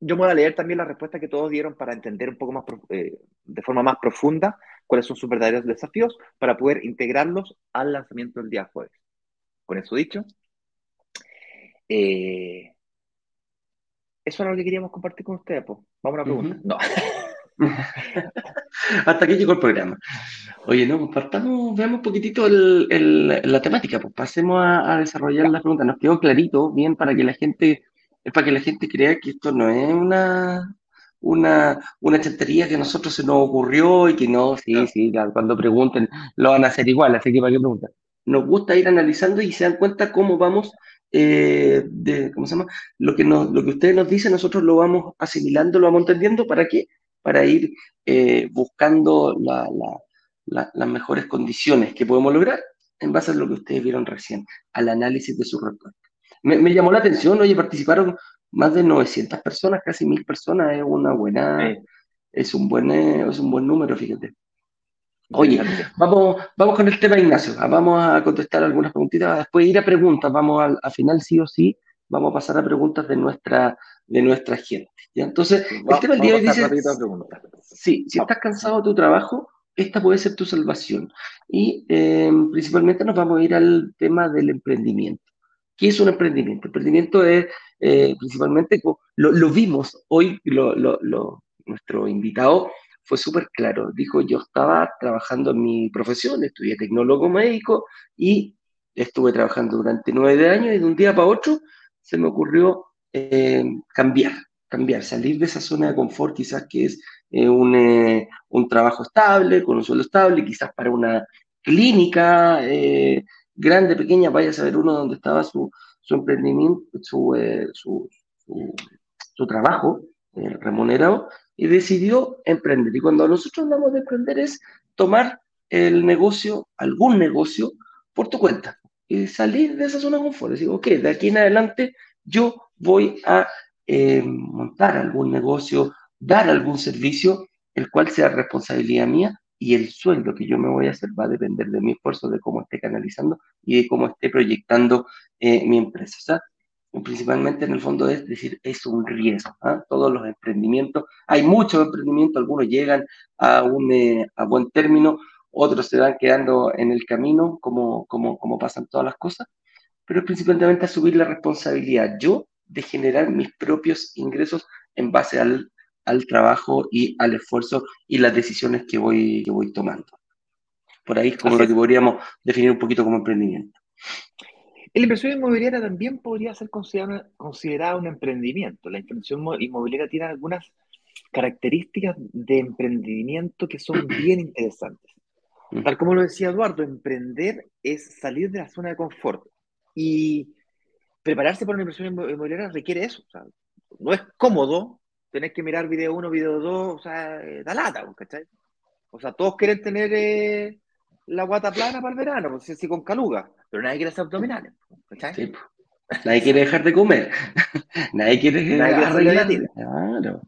Yo me voy a leer también la respuesta que todos dieron para entender un poco más, eh, de forma más profunda, cuáles son sus verdaderos desafíos para poder integrarlos al lanzamiento del día jueves. Con eso dicho, eh, eso era lo que queríamos compartir con ustedes. Pues. Vamos a una pregunta. No. Hasta aquí llegó el programa. Oye, no, pues partamos, veamos un poquitito la temática, pues pasemos a, desarrollar la pregunta. Nos quedó clarito, bien, para que la gente, es para que la gente crea que esto no es una, una, una chantería que a nosotros se nos ocurrió y que no, sí, sí, cuando pregunten lo van a hacer igual, así que para qué preguntar. Nos gusta ir analizando y se dan cuenta cómo vamos eh, de, ¿cómo se llama? Lo que, nos, lo que ustedes nos dicen, nosotros lo vamos asimilando, lo vamos entendiendo, ¿para qué? Para ir eh, buscando las mejores condiciones que podemos lograr en base a lo que ustedes vieron recién, al análisis de su respuesta. Me, llamó la atención, oye, participaron más de 900 personas, casi 1000 personas, es una buena, es, un buen, es un buen número, fíjate. Oye, vamos, vamos con el tema, Ignacio. Ah, vamos a contestar algunas preguntitas, después ir a preguntas. Vamos al, final, sí o sí, vamos a pasar a preguntas de nuestra, de nuestra gente. ¿ya? Entonces, el tema del día dice: sí, si estás cansado de tu trabajo, esta puede ser tu salvación. Y em, principalmente nos vamos a ir al tema del emprendimiento. ¿Qué es un emprendimiento? Emprendimiento es eh, principalmente, lo, vimos hoy, lo, nuestro invitado fue súper claro. Dijo, yo estaba trabajando en mi profesión, estudié tecnólogo médico y estuve trabajando durante nueve años y de un día para otro se me ocurrió eh, cambiar, cambiar, salir de esa zona de confort quizás que es eh, un, un, trabajo estable, con un sueldo estable, quizás para una clínica grande, pequeña, vaya a saber uno dónde estaba su, su emprendimiento, su, su, su, su trabajo remunerado, y decidió emprender. Y cuando nosotros hablamos de emprender es tomar el negocio, algún negocio, por tu cuenta y salir de esa zona de confort. Decir, ok, de aquí en adelante yo voy a eh, montar algún negocio, dar algún servicio, el cual sea responsabilidad mía y el sueldo que yo me voy a hacer va a depender de mi esfuerzo, de cómo esté canalizando y de cómo esté proyectando eh, mi empresa. O sea, principalmente en el fondo es decir, es un riesgo. ¿ah? Todos los emprendimientos, hay muchos emprendimientos, algunos llegan a, un, eh, a buen término, otros se van quedando en el camino, como, como, como pasan todas las cosas, pero principalmente asumir la responsabilidad yo de generar mis propios ingresos en base al, al trabajo y al esfuerzo y las decisiones que voy, que voy tomando. Por ahí es como lo que podríamos definir un poquito como emprendimiento. La inversión inmobiliaria también podría ser considerada, un emprendimiento. La inversión inmobiliaria tiene algunas características de emprendimiento que son bien interesantes. Tal como lo decía Eduardo, emprender es salir de la zona de confort y prepararse para una inversión inmobiliaria requiere eso. no es cómodo tener que mirar video 1, video 2, o sea, eh, da lata, ¿cachai? O sea, todos quieren tener eh, la guata plana para el verano, pues sí, con caluga, pero nadie quiere hacer abdominales. Sí, nadie quiere dejar de comer. nadie quiere dejar de Claro.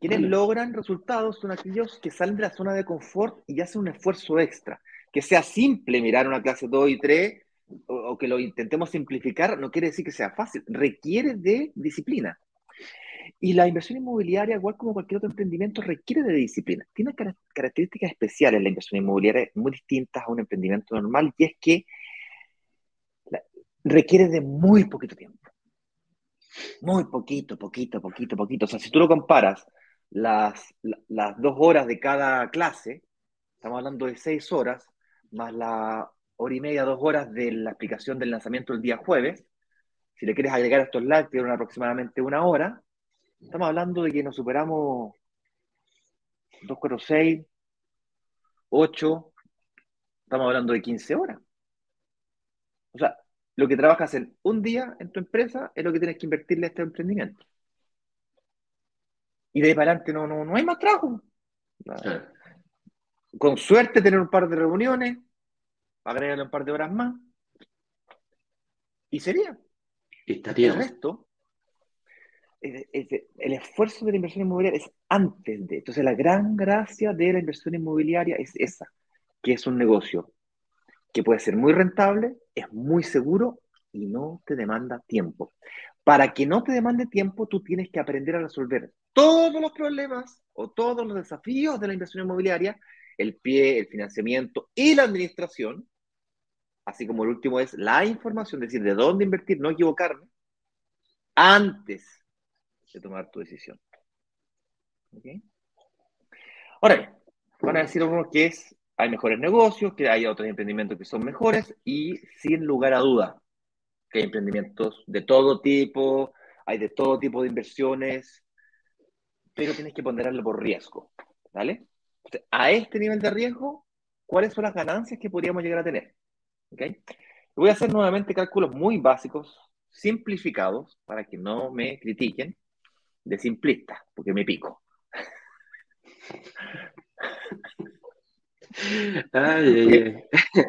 Quienes logran resultados son aquellos que salen de la zona de confort y hacen un esfuerzo extra. Que sea simple mirar una clase 2 y 3 o que lo intentemos simplificar, no quiere decir que sea fácil, requiere de disciplina. Y la inversión inmobiliaria, igual como cualquier otro emprendimiento, requiere de disciplina. Tiene características especiales la inversión inmobiliaria, muy distintas a un emprendimiento normal, y es que requiere de muy poquito tiempo. Muy poquito, poquito, poquito, poquito. O sea, si tú lo comparas las, las dos horas de cada clase, estamos hablando de seis horas, más la hora y media, dos horas de la explicación del lanzamiento el día jueves, si le quieres agregar estos lives, tienen aproximadamente una hora, Estamos hablando de que nos superamos 2, 4, 6, 8, estamos hablando de 15 horas. O sea, lo que trabajas en un día en tu empresa es lo que tienes que invertirle a este emprendimiento. Y de ahí para adelante no, no, no hay más trabajo. Con suerte tener un par de reuniones, agregarle un par de horas más. Y sería. Está bien. El resto, es- es- el esfuerzo de la inversión inmobiliaria es antes de. Entonces, la gran gracia de la inversión inmobiliaria es esa, que es un negocio que puede ser muy rentable, es muy seguro y no te demanda tiempo. Para que no te demande tiempo, tú tienes que aprender a resolver todos los problemas o todos los desafíos de la inversión inmobiliaria, el pie, el financiamiento y la administración, así como el último es la información, es decir, de dónde invertir, no equivocarme, antes de tomar tu decisión. ¿Ok? Ahora bien, van a decir algunos que es, hay mejores negocios, que hay otros emprendimientos que son mejores y sin lugar a duda que hay emprendimientos de todo tipo, hay de todo tipo de inversiones, pero tienes que ponderarlo por riesgo, ¿vale? Entonces, a este nivel de riesgo, ¿cuáles son las ganancias que podríamos llegar a tener? ¿Ok? Voy a hacer nuevamente cálculos muy básicos, simplificados, para que no me critiquen de simplista, porque me pico. Ay, ay.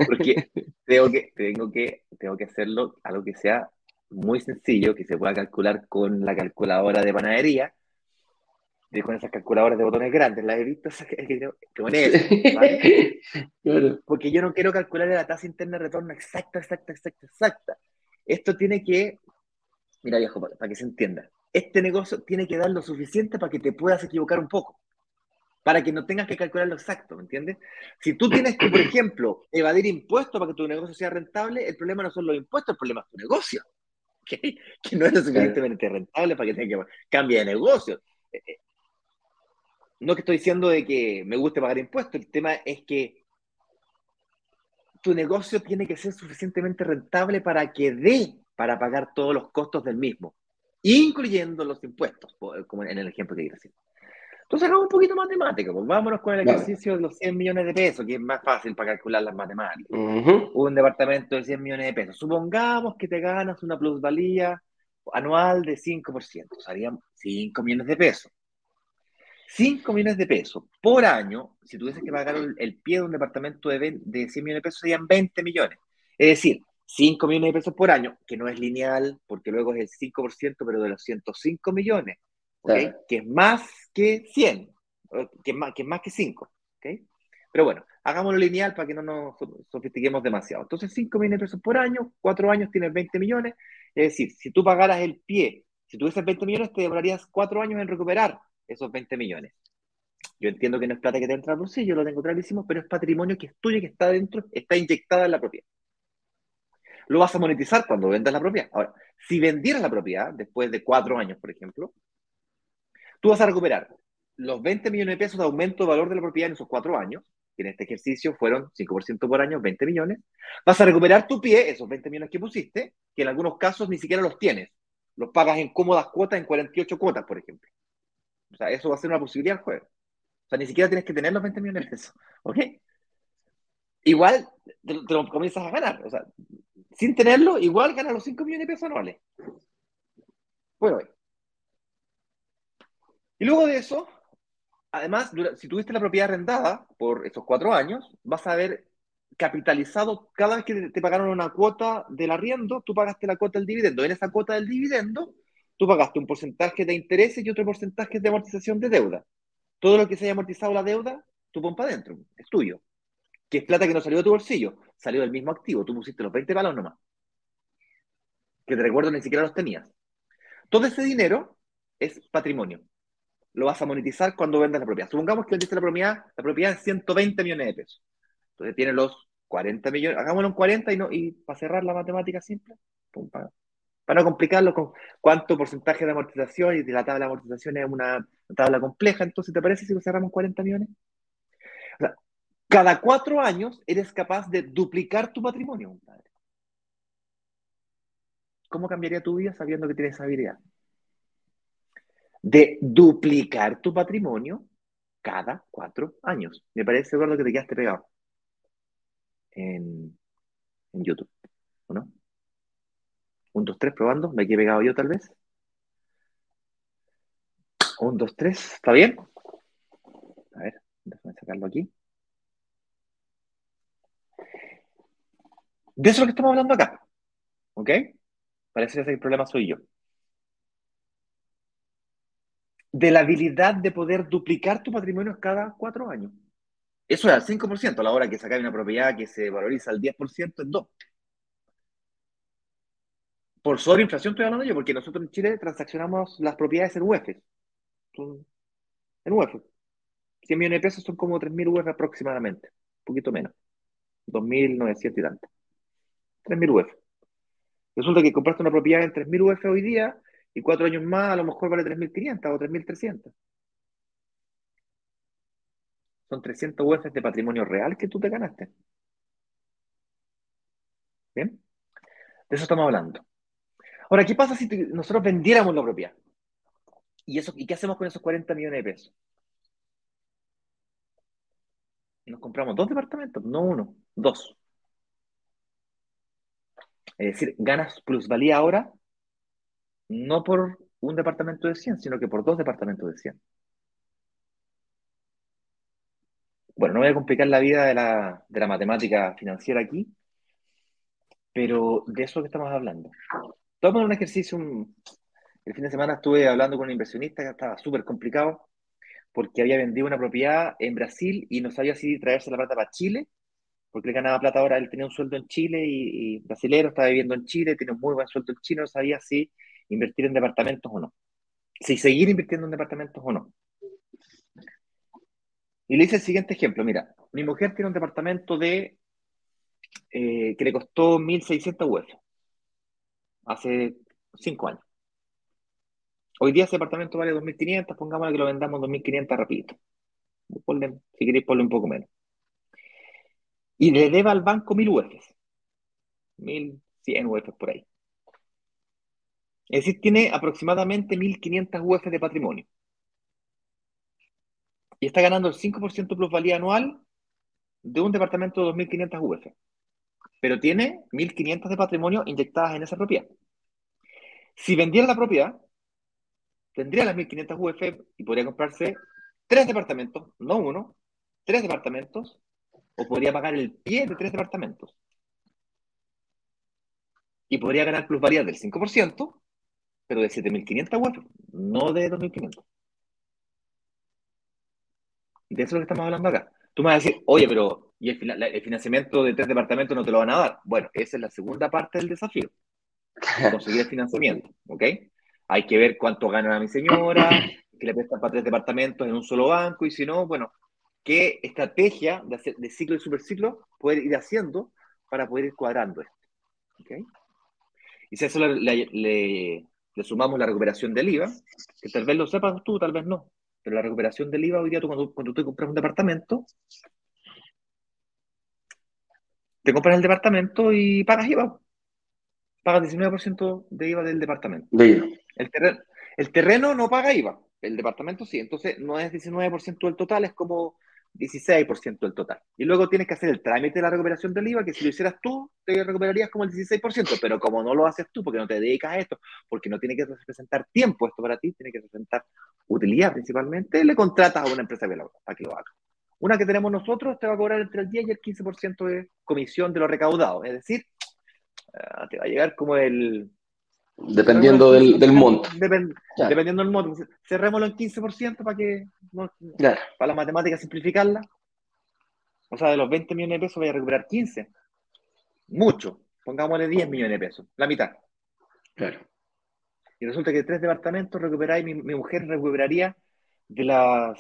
Porque tengo que, tengo que, tengo que hacerlo algo que sea muy sencillo, que se pueda calcular con la calculadora de panadería, de, con esas calculadoras de botones grandes, las he visto, con eso, ¿vale? Claro. Porque yo no quiero calcular la tasa interna de retorno exacta, exacta, exacta, exacta. Esto tiene que, mira viejo, para, para que se entienda, este negocio tiene que dar lo suficiente para que te puedas equivocar un poco, para que no tengas que calcular lo exacto, ¿me entiendes? Si tú tienes que, por ejemplo, evadir impuestos para que tu negocio sea rentable, el problema no son los impuestos, el problema es tu negocio, ¿ok? que no es lo suficientemente rentable para que tengas que cambiar de negocio. Eh, eh, No que estoy diciendo de que me guste pagar impuestos, el tema es que tu negocio tiene que ser suficientemente rentable para que dé para pagar todos los costos del mismo, incluyendo los impuestos, como en el ejemplo que di recién. Entonces hagamos un poquito matemática, pues vámonos con el Vale. ejercicio de los 100 millones de pesos, que es más fácil para calcular las matemáticas. Un departamento de 100 millones de pesos. Supongamos que te ganas una plusvalía anual de 5%, serían 5 millones de pesos. 5 millones de pesos por año, si tuvieses que pagar el, el pie de un departamento de, 20 de 100 millones de pesos, serían 20 millones. Es decir, 5 millones de pesos por año, que no es lineal, porque luego es el 5%, pero de los 105 millones, ¿ok? Claro. que es más que 100, o que es más que, es más que 5. ¿ok? Pero bueno, hagámoslo lineal para que no nos so- sofistiquemos demasiado. Entonces, 5 millones de pesos por año, 4 años tienes 20 millones. Es decir, si tú pagaras el pie, si tuvieses 20 millones, te demorarías 4 años en recuperar esos 20 millones. Yo entiendo que no es plata que te entra al bolsillo, lo tengo clarísimo, pero es patrimonio que es tuyo, que está dentro, está inyectada en la propiedad. Lo vas a monetizar cuando vendas la propiedad. Ahora, si vendieras la propiedad después de 4 años, por ejemplo, tú vas a recuperar los 20 millones de pesos de aumento de valor de la propiedad en esos 4 años, que en este ejercicio fueron 5% por año, 20 millones. Vas a recuperar tu pie, esos 20 millones que pusiste, que en algunos casos ni siquiera los tienes. Los pagas en cómodas cuotas, en 48 cuotas, por ejemplo. O sea, eso va a ser una posibilidad el jueves. O sea, ni siquiera tienes que tener los 20 millones de pesos. ¿Ok? Igual te, te lo comienzas a ganar. O sea, sin tenerlo, igual ganas los 5 millones de pesos anuales. Bueno, y luego de eso, además, si tuviste la propiedad arrendada por esos cuatro años, vas a haber capitalizado cada vez que te, te pagaron una cuota del arriendo, tú pagaste la cuota del dividendo. En esa cuota del dividendo, tú pagaste un porcentaje de intereses y otro porcentaje de amortización de deuda. Todo lo que se haya amortizado la deuda, tú pon para adentro, es tuyo. Que es plata que no salió de tu bolsillo, salió del mismo activo. Tú pusiste los 20 palos nomás. Que te recuerdo ni siquiera los tenías. Todo ese dinero es patrimonio. Lo vas a monetizar cuando vendas la propiedad. Supongamos que vendiste la propiedad, la propiedad en 120 millones de pesos. Entonces tienes los 40 millones, hagámoslo en 40 y, no, y para cerrar la matemática simple, pum, para, para no complicarlo con cuánto porcentaje de amortización y la tabla de amortización es una tabla compleja, entonces ¿te parece si lo cerramos en 40 millones? Cada cuatro años eres capaz de duplicar tu patrimonio, compadre. ¿Cómo cambiaría tu vida sabiendo que tienes esa habilidad? De duplicar tu patrimonio cada cuatro años. Me parece, Eduardo, que te quedaste pegado en, en YouTube, ¿o no? Un, dos, tres, probando. Me quedé pegado yo, tal vez. Un, dos, tres. ¿Está bien? A ver, déjame sacarlo aquí. De eso es lo que estamos hablando acá. ¿Ok? Parece que el problema soy yo. De la habilidad de poder duplicar tu patrimonio cada cuatro años. Eso es al 5%, a la hora que se una propiedad que se valoriza al 10%, es 2. Por sobreinflación estoy hablando yo, porque nosotros en Chile transaccionamos las propiedades en UF. En UF. 100 millones de pesos son como 3.000 UF aproximadamente, un poquito menos. 2.900 y tanto. 3.000 UF. Resulta que compraste una propiedad en 3.000 UF hoy día y cuatro años más a lo mejor vale 3.500 o 3.300. Son 300 UF de patrimonio real que tú te ganaste. ¿Bien? De eso estamos hablando. Ahora, ¿qué pasa si nosotros vendiéramos la propiedad? ¿Y, eso, ¿Y qué hacemos con esos 40 millones de pesos? Nos compramos dos departamentos, no uno, dos. Es decir, ganas plusvalía ahora no por un departamento de 100, sino que por dos departamentos de 100. Bueno, no voy a complicar la vida de la, de la matemática financiera aquí, pero de eso que estamos hablando. Toma un ejercicio, el fin de semana estuve hablando con un inversionista que estaba súper complicado porque había vendido una propiedad en Brasil y no sabía si traerse la plata para Chile, porque él ganaba plata ahora, él tenía un sueldo en Chile y, brasilero, estaba viviendo en Chile, tiene un muy buen sueldo en Chile, no sabía si invertir en departamentos o no, si seguir invirtiendo en departamentos o no. Y le hice el siguiente ejemplo, mira, mi mujer tiene un departamento de eh, que le costó 1.600 UF hace cinco años. Hoy día ese departamento vale 2.500, pongámosle que lo vendamos 2.500 rapidito. si queréis, ponle un poco menos. Y le deba al banco 1.000 UFs. 1.100 UFs por ahí. Es decir, tiene aproximadamente 1.500 UF de patrimonio. Y está ganando el 5% plusvalía anual de un departamento de 2.500 UF pero tiene 1.500 de patrimonio inyectadas en esa propiedad. Si vendiera la propiedad, tendría las 1.500 UF y podría comprarse tres departamentos, no uno, tres departamentos, o podría pagar el pie de tres departamentos. Y podría ganar plusvalía del 5%, pero de 7.500 UF, no de 2.500. De eso es lo que estamos hablando acá. Tú me vas a decir, oye, pero ¿y el, financiamiento de tres departamentos no te lo van a dar? Bueno, esa es la segunda parte del desafío. Conseguir el financiamiento, ¿ok? Hay que ver cuánto gana mi señora, que le prestan para tres departamentos en un solo banco, y si no, bueno, qué estrategia de, de ciclo y superciclo puede ir haciendo para poder ir cuadrando esto. ¿ok? Y si a eso le, le, sumamos la recuperación del IVA, que tal vez lo sepas tú, tal vez no, pero la recuperación del IVA hoy día, tú cuando, cuando tú compras un departamento, te compras el departamento y pagas IVA. Pagas 19% de IVA del departamento. El, terreno, el terreno no paga IVA, el departamento sí. Entonces no es 19% del total, es como 16% del total. Y luego tienes que hacer el trámite de la recuperación del IVA, que si lo hicieras tú, te recuperarías como el 16%, pero como no lo haces tú, porque no te dedicas a esto, porque no tiene que representar tiempo esto para ti, tiene que representar utilidad principalmente, le contratas a una empresa para que lo haga. Una que tenemos nosotros te va a cobrar entre el 10 y el 15% de comisión de lo recaudado, es decir, ah, te va a llegar como el... Dependiendo del, del monto. Dependiendo del monto. Cerrémoslo en 15% para que... Para la matemática simplificarla. O sea, de los 20 millones de pesos voy a recuperar 15. Mucho. Pongámosle 10 millones de pesos. La mitad. Claro. Y resulta que tres departamentos recuperáis, mi, mi mujer recuperaría de las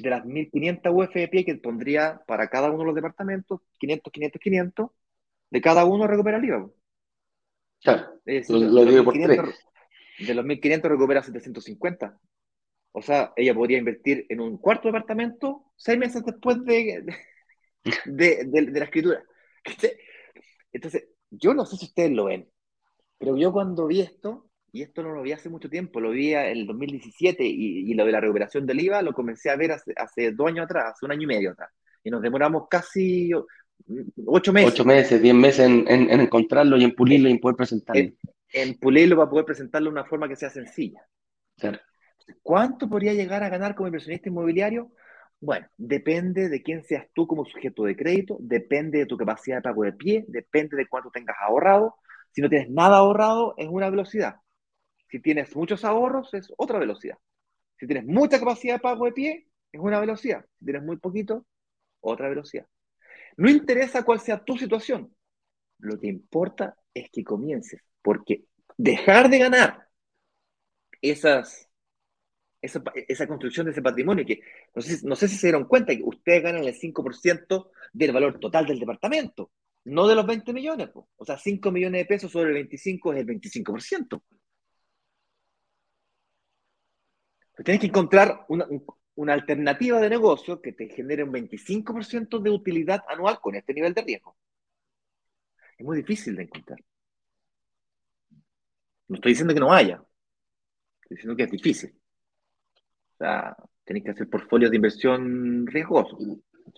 de las 1.500 UF de pie que pondría para cada uno de los departamentos, 500, 500, 500, de cada uno recupera el IVA. Claro, lo, digo por tres. De los 1.500 recupera 750. O sea, ella podría invertir en un cuarto departamento seis meses después de, de, de, de la escritura. Entonces, yo no sé si ustedes lo ven, pero yo cuando vi esto, y esto no lo vi hace mucho tiempo, lo vi en el 2017 y, y lo de la recuperación del IVA lo comencé a ver hace, hace, dos años atrás, hace un año y medio atrás. Y nos demoramos casi ocho meses. Ocho meses, diez meses en, en, encontrarlo y en pulirlo y en poder presentarlo. En, pulirlo para poder presentarlo de una forma que sea sencilla. Claro. ¿Cuánto podría llegar a ganar como inversionista inmobiliario? Bueno, depende de quién seas tú como sujeto de crédito, depende de tu capacidad de pago de pie, depende de cuánto tengas ahorrado, Si no tienes nada ahorrado, es una velocidad. Si tienes muchos ahorros, es otra velocidad. Si tienes mucha capacidad de pago de pie, es una velocidad. Si tienes muy poquito, otra velocidad. No interesa cuál sea tu situación. Lo que importa es que comiences, porque dejar de ganar esas, esa, construcción de ese patrimonio, que no sé, no sé si se dieron cuenta que ustedes ganan el 5% del valor total del departamento, no de los 20 millones. O sea, 5 millones de pesos sobre el 25 es el 25%. Pues tienes que encontrar una, una alternativa de negocio que te genere un 25% de utilidad anual con este nivel de riesgo. Es muy difícil de encontrar. No estoy diciendo que no haya, estoy diciendo que es difícil. O sea, tenéis que hacer portfolios de inversión riesgosos.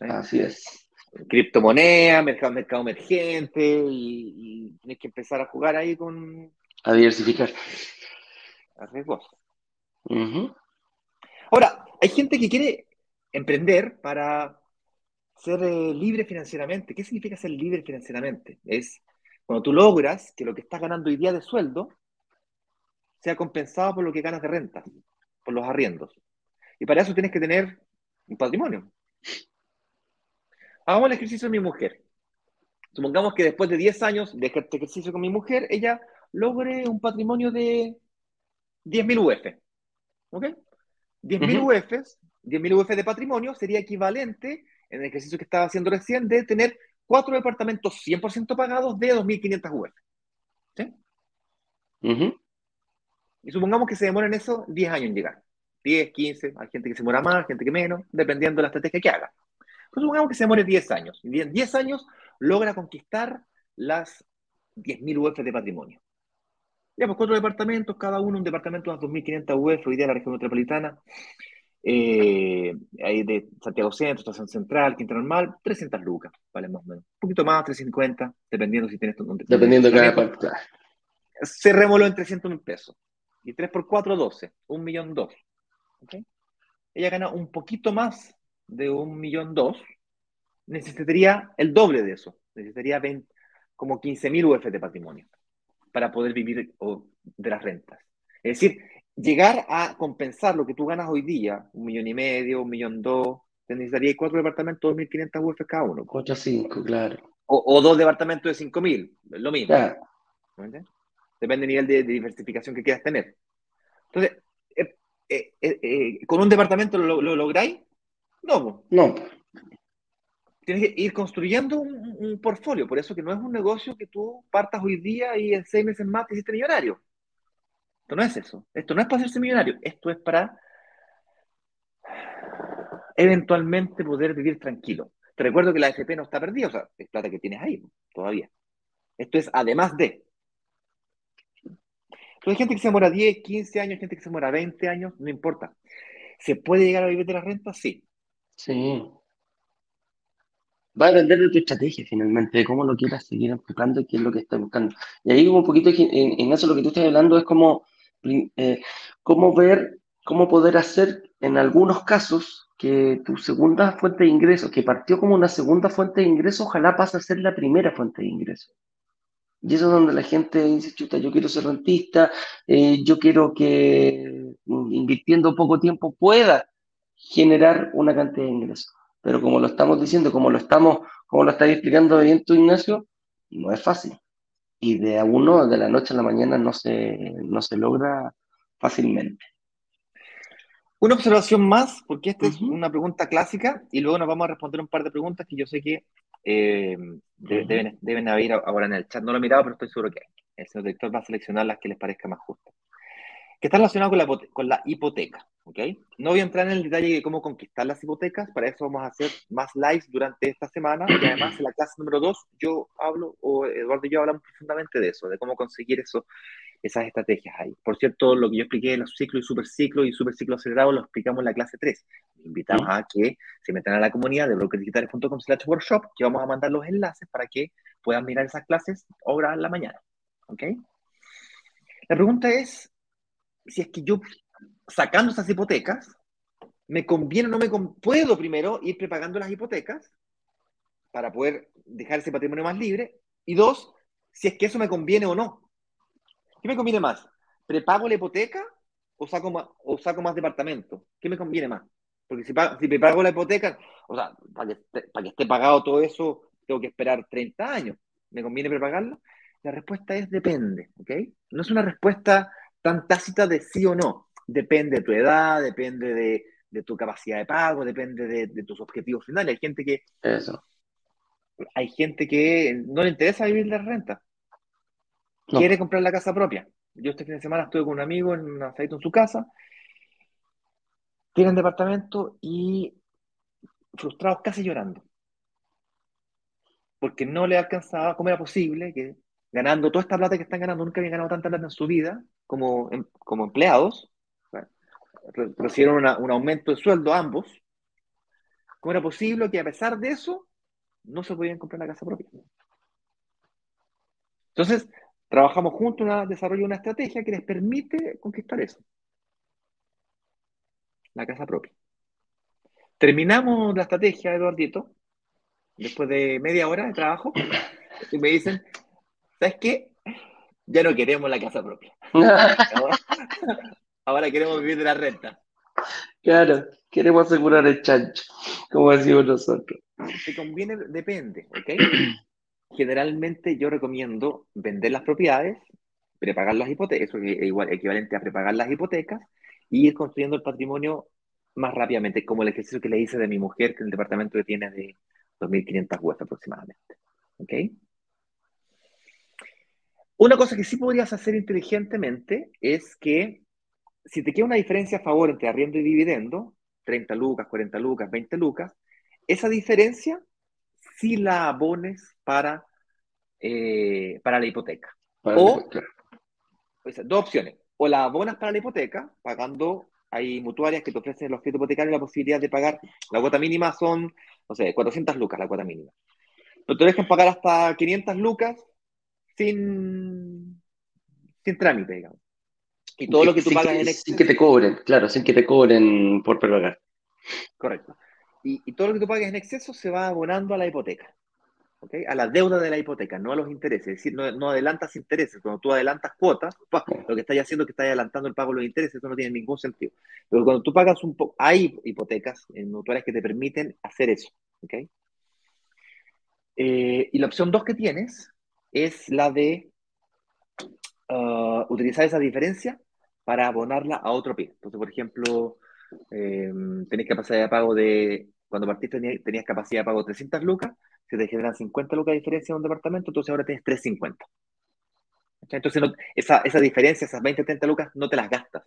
Así es. Criptomoneda, mercado, mercado emergente, y, y que empezar a jugar ahí con. A diversificar. A riesgoso. Ahora, hay gente que quiere emprender para ser eh, libre financieramente. ¿Qué significa ser libre financieramente? Es cuando tú logras que lo que estás ganando hoy día de sueldo sea compensado por lo que ganas de renta, por los arriendos. Y para eso tienes que tener un patrimonio. Hagamos el ejercicio de mi mujer. Supongamos que después de 10 años de este ejercicio con mi mujer, ella logre un patrimonio de 10.000 UF. ¿Ok? 10.000 UFs, 10.000 UF de patrimonio sería equivalente, en el ejercicio que estaba haciendo recién, de tener cuatro departamentos 100% pagados de 2.500 UF. ¿Sí? Y supongamos que se demora en eso 10 años en llegar. 10, 15, hay gente que se demora más, gente que menos, dependiendo de la estrategia que haga. Pues supongamos que se demore 10 años. Y en 10 años logra conquistar las 10.000 UF de patrimonio. Ya, pues cuatro departamentos, cada uno un departamento de unas 2.500 UF, hoy día la región metropolitana, eh, ahí de Santiago Centro, Estación Central, Quinta Normal, 300 lucas, vale más o menos. Un poquito más, 350, dependiendo si tienes... Dependiendo de cada parte. Se remoló en 300 mil pesos. Y 3 por 4, 12. Un millón dos. ¿Okay? Ella gana un poquito más de un millón dos. Necesitaría el doble de eso. Necesitaría 20, como 15 mil UF de patrimonio para poder vivir de las rentas. Es decir, llegar a compensar lo que tú ganas hoy día, un millón y medio, un millón dos, te necesitaría cuatro departamentos, 2.500 UF cada uno. 8 a 5, claro. O, dos departamentos de 5.000, lo mismo. Depende del nivel de, diversificación que quieras tener. Entonces, eh, eh, eh, ¿con un departamento lo, lo lográis? No. No tienes que ir construyendo un, portfolio. Por eso que no es un negocio que tú partas hoy día y en seis meses más te hiciste millonario. Esto no es eso. Esto no es para hacerse millonario. Esto es para eventualmente poder vivir tranquilo. Te recuerdo que la AFP no está perdida, o sea, es plata que tienes ahí todavía. Esto es además de. Entonces, hay gente que se muera 10, 15 años, gente que se muera 20 años, no importa. ¿Se puede llegar a vivir de la renta? Sí. Sí. Va a depender de tu estrategia finalmente, de cómo lo quieras seguir enfocando y qué es lo que estás buscando. Y ahí un poquito, en, eso lo que tú estás hablando es como eh, cómo ver, cómo poder hacer en algunos casos que tu segunda fuente de ingresos, que partió como una segunda fuente de ingresos, ojalá pase a ser la primera fuente de ingresos. Y eso es donde la gente dice, chuta, yo quiero ser rentista, eh, yo quiero que mm, invirtiendo poco tiempo pueda generar una cantidad de ingresos. Pero como lo estamos diciendo, como lo estamos, como lo está explicando bien tu Ignacio, no es fácil. Y de a uno, de la noche a la mañana, no se, no se logra fácilmente. Una observación más, porque esta es una pregunta clásica, y luego nos vamos a responder un par de preguntas que yo sé que eh, deben, deben haber ahora en el chat. No lo he mirado, pero estoy seguro que hay. El señor director va a seleccionar las que les parezca más justas que está relacionado con la, hipoteca. ¿okay? No voy a entrar en el detalle de cómo conquistar las hipotecas, para eso vamos a hacer más lives durante esta semana y además en la clase número 2 yo hablo, o Eduardo y yo hablamos profundamente de eso, de cómo conseguir esas estrategias ahí. Por cierto, lo que yo expliqué en los ciclos y superciclo y superciclo acelerado lo explicamos en la clase 3. Invitamos a que se metan a la comunidad de brokerdigitales.com slash workshop, que vamos a mandar los enlaces para que puedan mirar esas clases ahora en la mañana. ¿Ok? La pregunta es, si es que yo, sacando esas hipotecas, me conviene o no me puedo primero ir prepagando las hipotecas para poder dejar ese patrimonio más libre. Y dos, si es que eso me conviene o no. ¿Qué me conviene más? ¿Prepago la hipoteca o saco más, o saco más departamento? ¿Qué me conviene más? Porque si, si prepago la hipoteca, o sea, para que, para que esté pagado todo eso, tengo que esperar 30 años. ¿Me conviene prepagarlo? La respuesta es depende, ¿ok? No es una respuesta tan tácita de sí o no. Depende de tu edad, depende de, de tu capacidad de pago, depende de, de, tus objetivos finales. Hay gente que... Eso. Hay gente que no le interesa vivir de renta. No. Quiere comprar la casa propia. Yo este fin de semana estuve con un amigo en un asadito en su casa. Tienen departamento y frustrados casi llorando. Porque no le alcanzaba, ¿cómo era posible que ganando toda esta plata que están ganando, nunca habían ganado tanta plata en su vida como, como empleados, recibieron un aumento de sueldo ambos, ¿cómo era posible que a pesar de eso no se podían comprar la casa propia? Entonces, trabajamos juntos, una, una estrategia que les permite conquistar eso. La casa propia. Terminamos la estrategia, Eduardito, después de media hora de trabajo, y me dicen, ¿sabes qué? Ya no queremos la casa propia. ahora, ahora queremos vivir de la renta. Claro, queremos asegurar el chancho, como decimos nosotros. Te conviene, depende, ¿ok? Generalmente yo recomiendo vender las propiedades, prepagar las hipotecas, eso es igual, equivalente a prepagar las hipotecas, y ir construyendo el patrimonio más rápidamente, como el ejercicio que le hice de mi mujer, que el departamento que tiene de 2.500 UF aproximadamente. ¿Ok? Una cosa que sí podrías hacer inteligentemente es que si te queda una diferencia a favor entre arriendo y dividendo, 30 lucas, 40 lucas, 20 lucas, esa diferencia sí la abones para, eh, para la hipoteca. Para o, pues, dos opciones. O la abonas para la hipoteca, pagando, hay mutuarias que te ofrecen los créditos hipotecarios la posibilidad de pagar, la cuota mínima son, no sé, 400 lucas la cuota mínima. Pero te dejan pagar hasta 500 lucas sin, sin trámite, digamos. Y todo lo que tú pagas que, en exceso. Sin que te cobren, claro, sin que te cobren por prepagar. Correcto. Y, y, todo lo que tú pagues en exceso se va abonando a la hipoteca. ¿okay? A la deuda de la hipoteca, no a los intereses. Es decir, no, no adelantas intereses. Cuando tú adelantas cuotas, lo que estás haciendo es que estás adelantando el pago de los intereses, eso no tiene ningún sentido. Pero cuando tú pagas un poco, hay hipotecas en mutuarias que te permiten hacer eso. ¿okay? Eh, y la opción 2 que tienes es la de uh, utilizar esa diferencia para abonarla a otro pie. Entonces, por ejemplo, eh, tenés capacidad de pago de, cuando partiste tenías, capacidad de pago de 300 lucas, se te generan 50 lucas de diferencia en un departamento, entonces ahora tienes 350. Entonces, esa, esa diferencia, esas 20, 30 lucas, no te las gastas.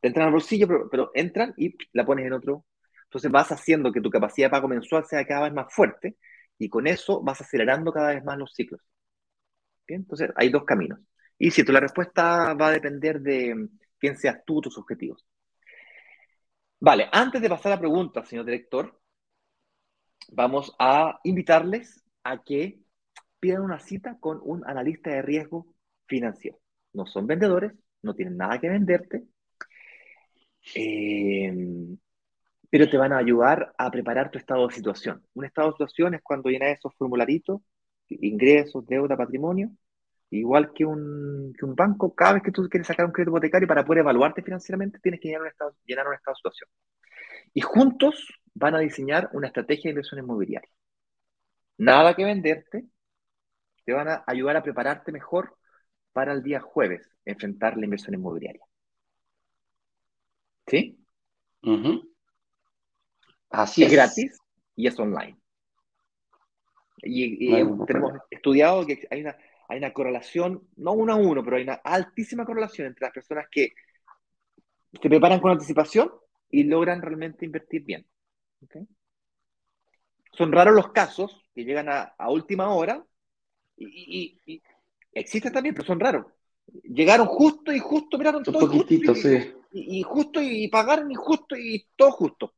Te entran al bolsillo, pero entran y la pones en otro. Entonces vas haciendo que tu capacidad de pago mensual sea cada vez más fuerte y con eso vas acelerando cada vez más los ciclos. Entonces hay dos caminos. Y si tú la respuesta va a depender de quién seas tú, tus objetivos. Vale, antes de pasar a la pregunta, señor director, vamos a invitarles a que pidan una cita con un analista de riesgo financiero. No son vendedores, no tienen nada que venderte, eh, pero te van a ayudar a preparar tu estado de situación. Un estado de situación es cuando llenas esos formularitos, ingresos, deuda, patrimonio, igual que un, que un, banco, cada vez que tú quieres sacar un crédito hipotecario para poder evaluarte financieramente, tienes que llenar un estado, llenar un estado de situación. Y juntos van a diseñar una estrategia de inversión inmobiliaria. Nada que venderte, te van a ayudar a prepararte mejor para el día jueves, enfrentar la inversión inmobiliaria. ¿Sí? Uh -huh. Así es, es. gratis y es online. Y, y Bueno, tenemos estudiado que hay una, hay una correlación, no uno a uno, pero hay una altísima correlación entre las personas que se preparan con anticipación y logran realmente invertir bien. ¿Okay? Son raros los casos que llegan a, a última hora y, y, y, existen también, pero son raros. Llegaron justo y justo, miraron todo y justo, sí. y, justo y pagaron y justo y todo justo.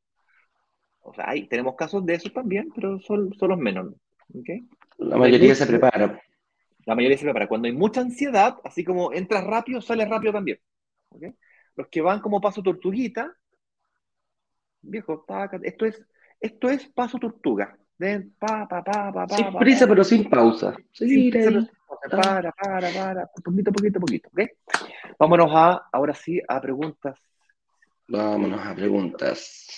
O sea, hay, tenemos casos de eso también, pero son, son los menos. ¿Okay? La mayoría se prepara. La mayoría se prepara. Cuando hay mucha ansiedad, así como entras rápido, sales rápido también. ¿okay? Los que van como paso tortuguita, viejo, taca, esto es, esto es paso tortuga. De pa, pa, pa, pa, pa, Sin pa, prisa, pa. pero sin pausa. Sin Seguir prisa, ahí. pero sin pausa. para, para, para, poquito, poquito, poquito. Vámonos a, ahora sí, a preguntas. Vámonos a preguntas.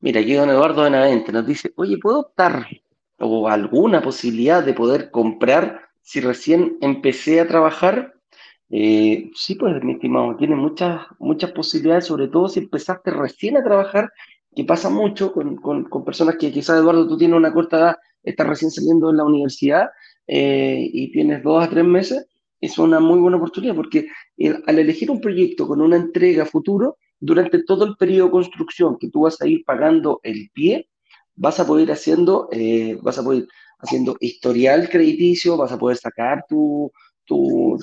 Mira, aquí don Eduardo Benavente nos dice, oye, ¿puedo optar o alguna posibilidad de poder comprar si recién empecé a trabajar? Eh, sí, pues, mi estimado, tiene muchas, muchas posibilidades, sobre todo si empezaste recién a trabajar, que pasa mucho con, con, con personas que quizás, Eduardo, tú tienes una corta edad, estás recién saliendo de la universidad eh, y tienes dos a tres meses, es una muy buena oportunidad porque al elegir un proyecto con una entrega futuro, durante todo el periodo de construcción que tú vas a ir pagando el pie, vas a poder haciendo, eh, vas a poder haciendo historial crediticio, vas a poder sacar tu, tu,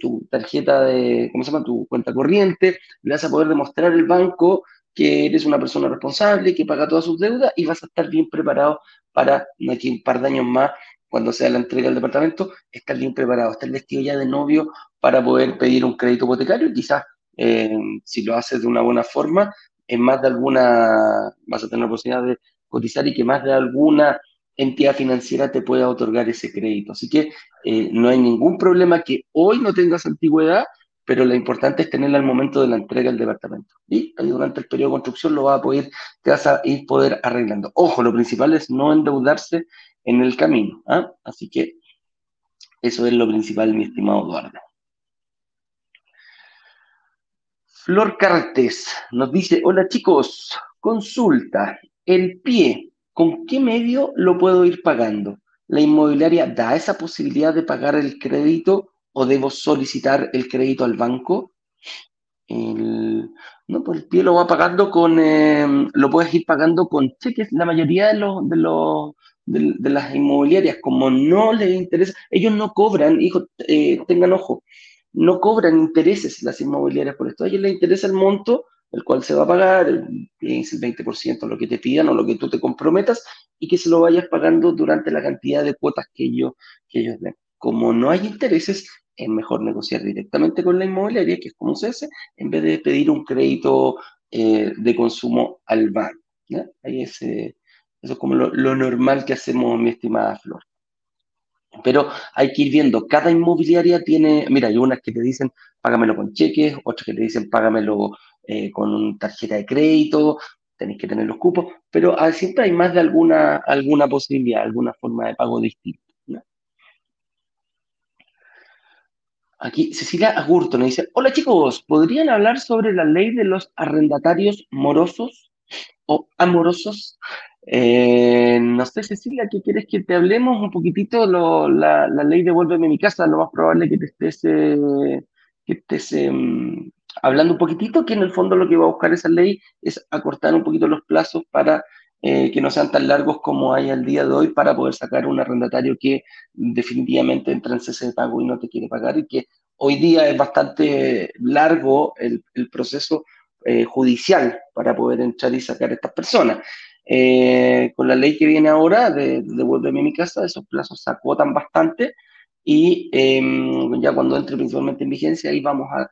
tu, tarjeta de, ¿cómo se llama? Tu cuenta corriente, le vas a poder demostrar al banco que eres una persona responsable, que paga todas sus deudas y vas a estar bien preparado para aquí un par de años más, cuando sea la entrega del departamento, estar bien preparado, estar vestido ya de novio para poder pedir un crédito hipotecario y quizás eh, si lo haces de una buena forma, en más de alguna, vas a tener la posibilidad de cotizar y que más de alguna entidad financiera te pueda otorgar ese crédito. Así que eh, no hay ningún problema que hoy no tengas antigüedad, pero lo importante es tenerla al momento de la entrega del departamento. Y durante el periodo de construcción lo vas a poder, te vas a ir poder arreglando. Ojo, lo principal es no endeudarse en el camino. ¿ah? Así que eso es lo principal, mi estimado Eduardo. Flor Cartes nos dice, hola chicos, consulta, el pie, ¿con qué medio lo puedo ir pagando? ¿La inmobiliaria da esa posibilidad de pagar el crédito o debo solicitar el crédito al banco? no, pues el pie lo va pagando con, eh, lo puedes ir pagando con cheques. La mayoría de los, de los, de, las inmobiliarias, como no les interesa, ellos no cobran, hijos, eh, tengan ojo, no cobran intereses las inmobiliarias por esto. A ellos les interesa el monto, el cual se va a pagar, el 15, el 20%, lo que te pidan o lo que tú te comprometas, y que se lo vayas pagando durante la cantidad de cuotas que ellos, que ellos den. Como no hay intereses, es mejor negociar directamente con la inmobiliaria, que es como se hace, en vez de pedir un crédito eh, de consumo al banco. Ahí es, eso es como lo, lo normal que hacemos, mi estimada Flor. Pero hay que ir viendo, cada inmobiliaria tiene, mira, hay unas que te dicen págamelo con cheques, otras que te dicen págamelo eh, con tarjeta de crédito, tenéis que tener los cupos, pero ah, siempre hay más de alguna, alguna posibilidad, alguna forma de pago distinta. Aquí Cecilia Agurto nos dice, hola chicos, ¿podrían hablar sobre la ley de los arrendatarios morosos o amorosos? Eh, no sé, Cecilia, ¿qué quieres que te hablemos un poquitito? la, ley Devuélveme mi casa, lo más probable que te estés, eh, estés em, hablando un poquitito, que en el fondo lo que va a buscar esa ley es acortar un poquito los plazos para eh, que no sean tan largos como hay al día de hoy para poder sacar un arrendatario que definitivamente entra en cese de pago y no te quiere pagar y que hoy día es bastante largo el, proceso judicial para poder entrar y sacar a estas personas. Eh, con la ley que viene ahora de, devuélveme mi casa, esos plazos se acotan bastante y em, ya cuando entre principalmente en vigencia, ahí vamos a,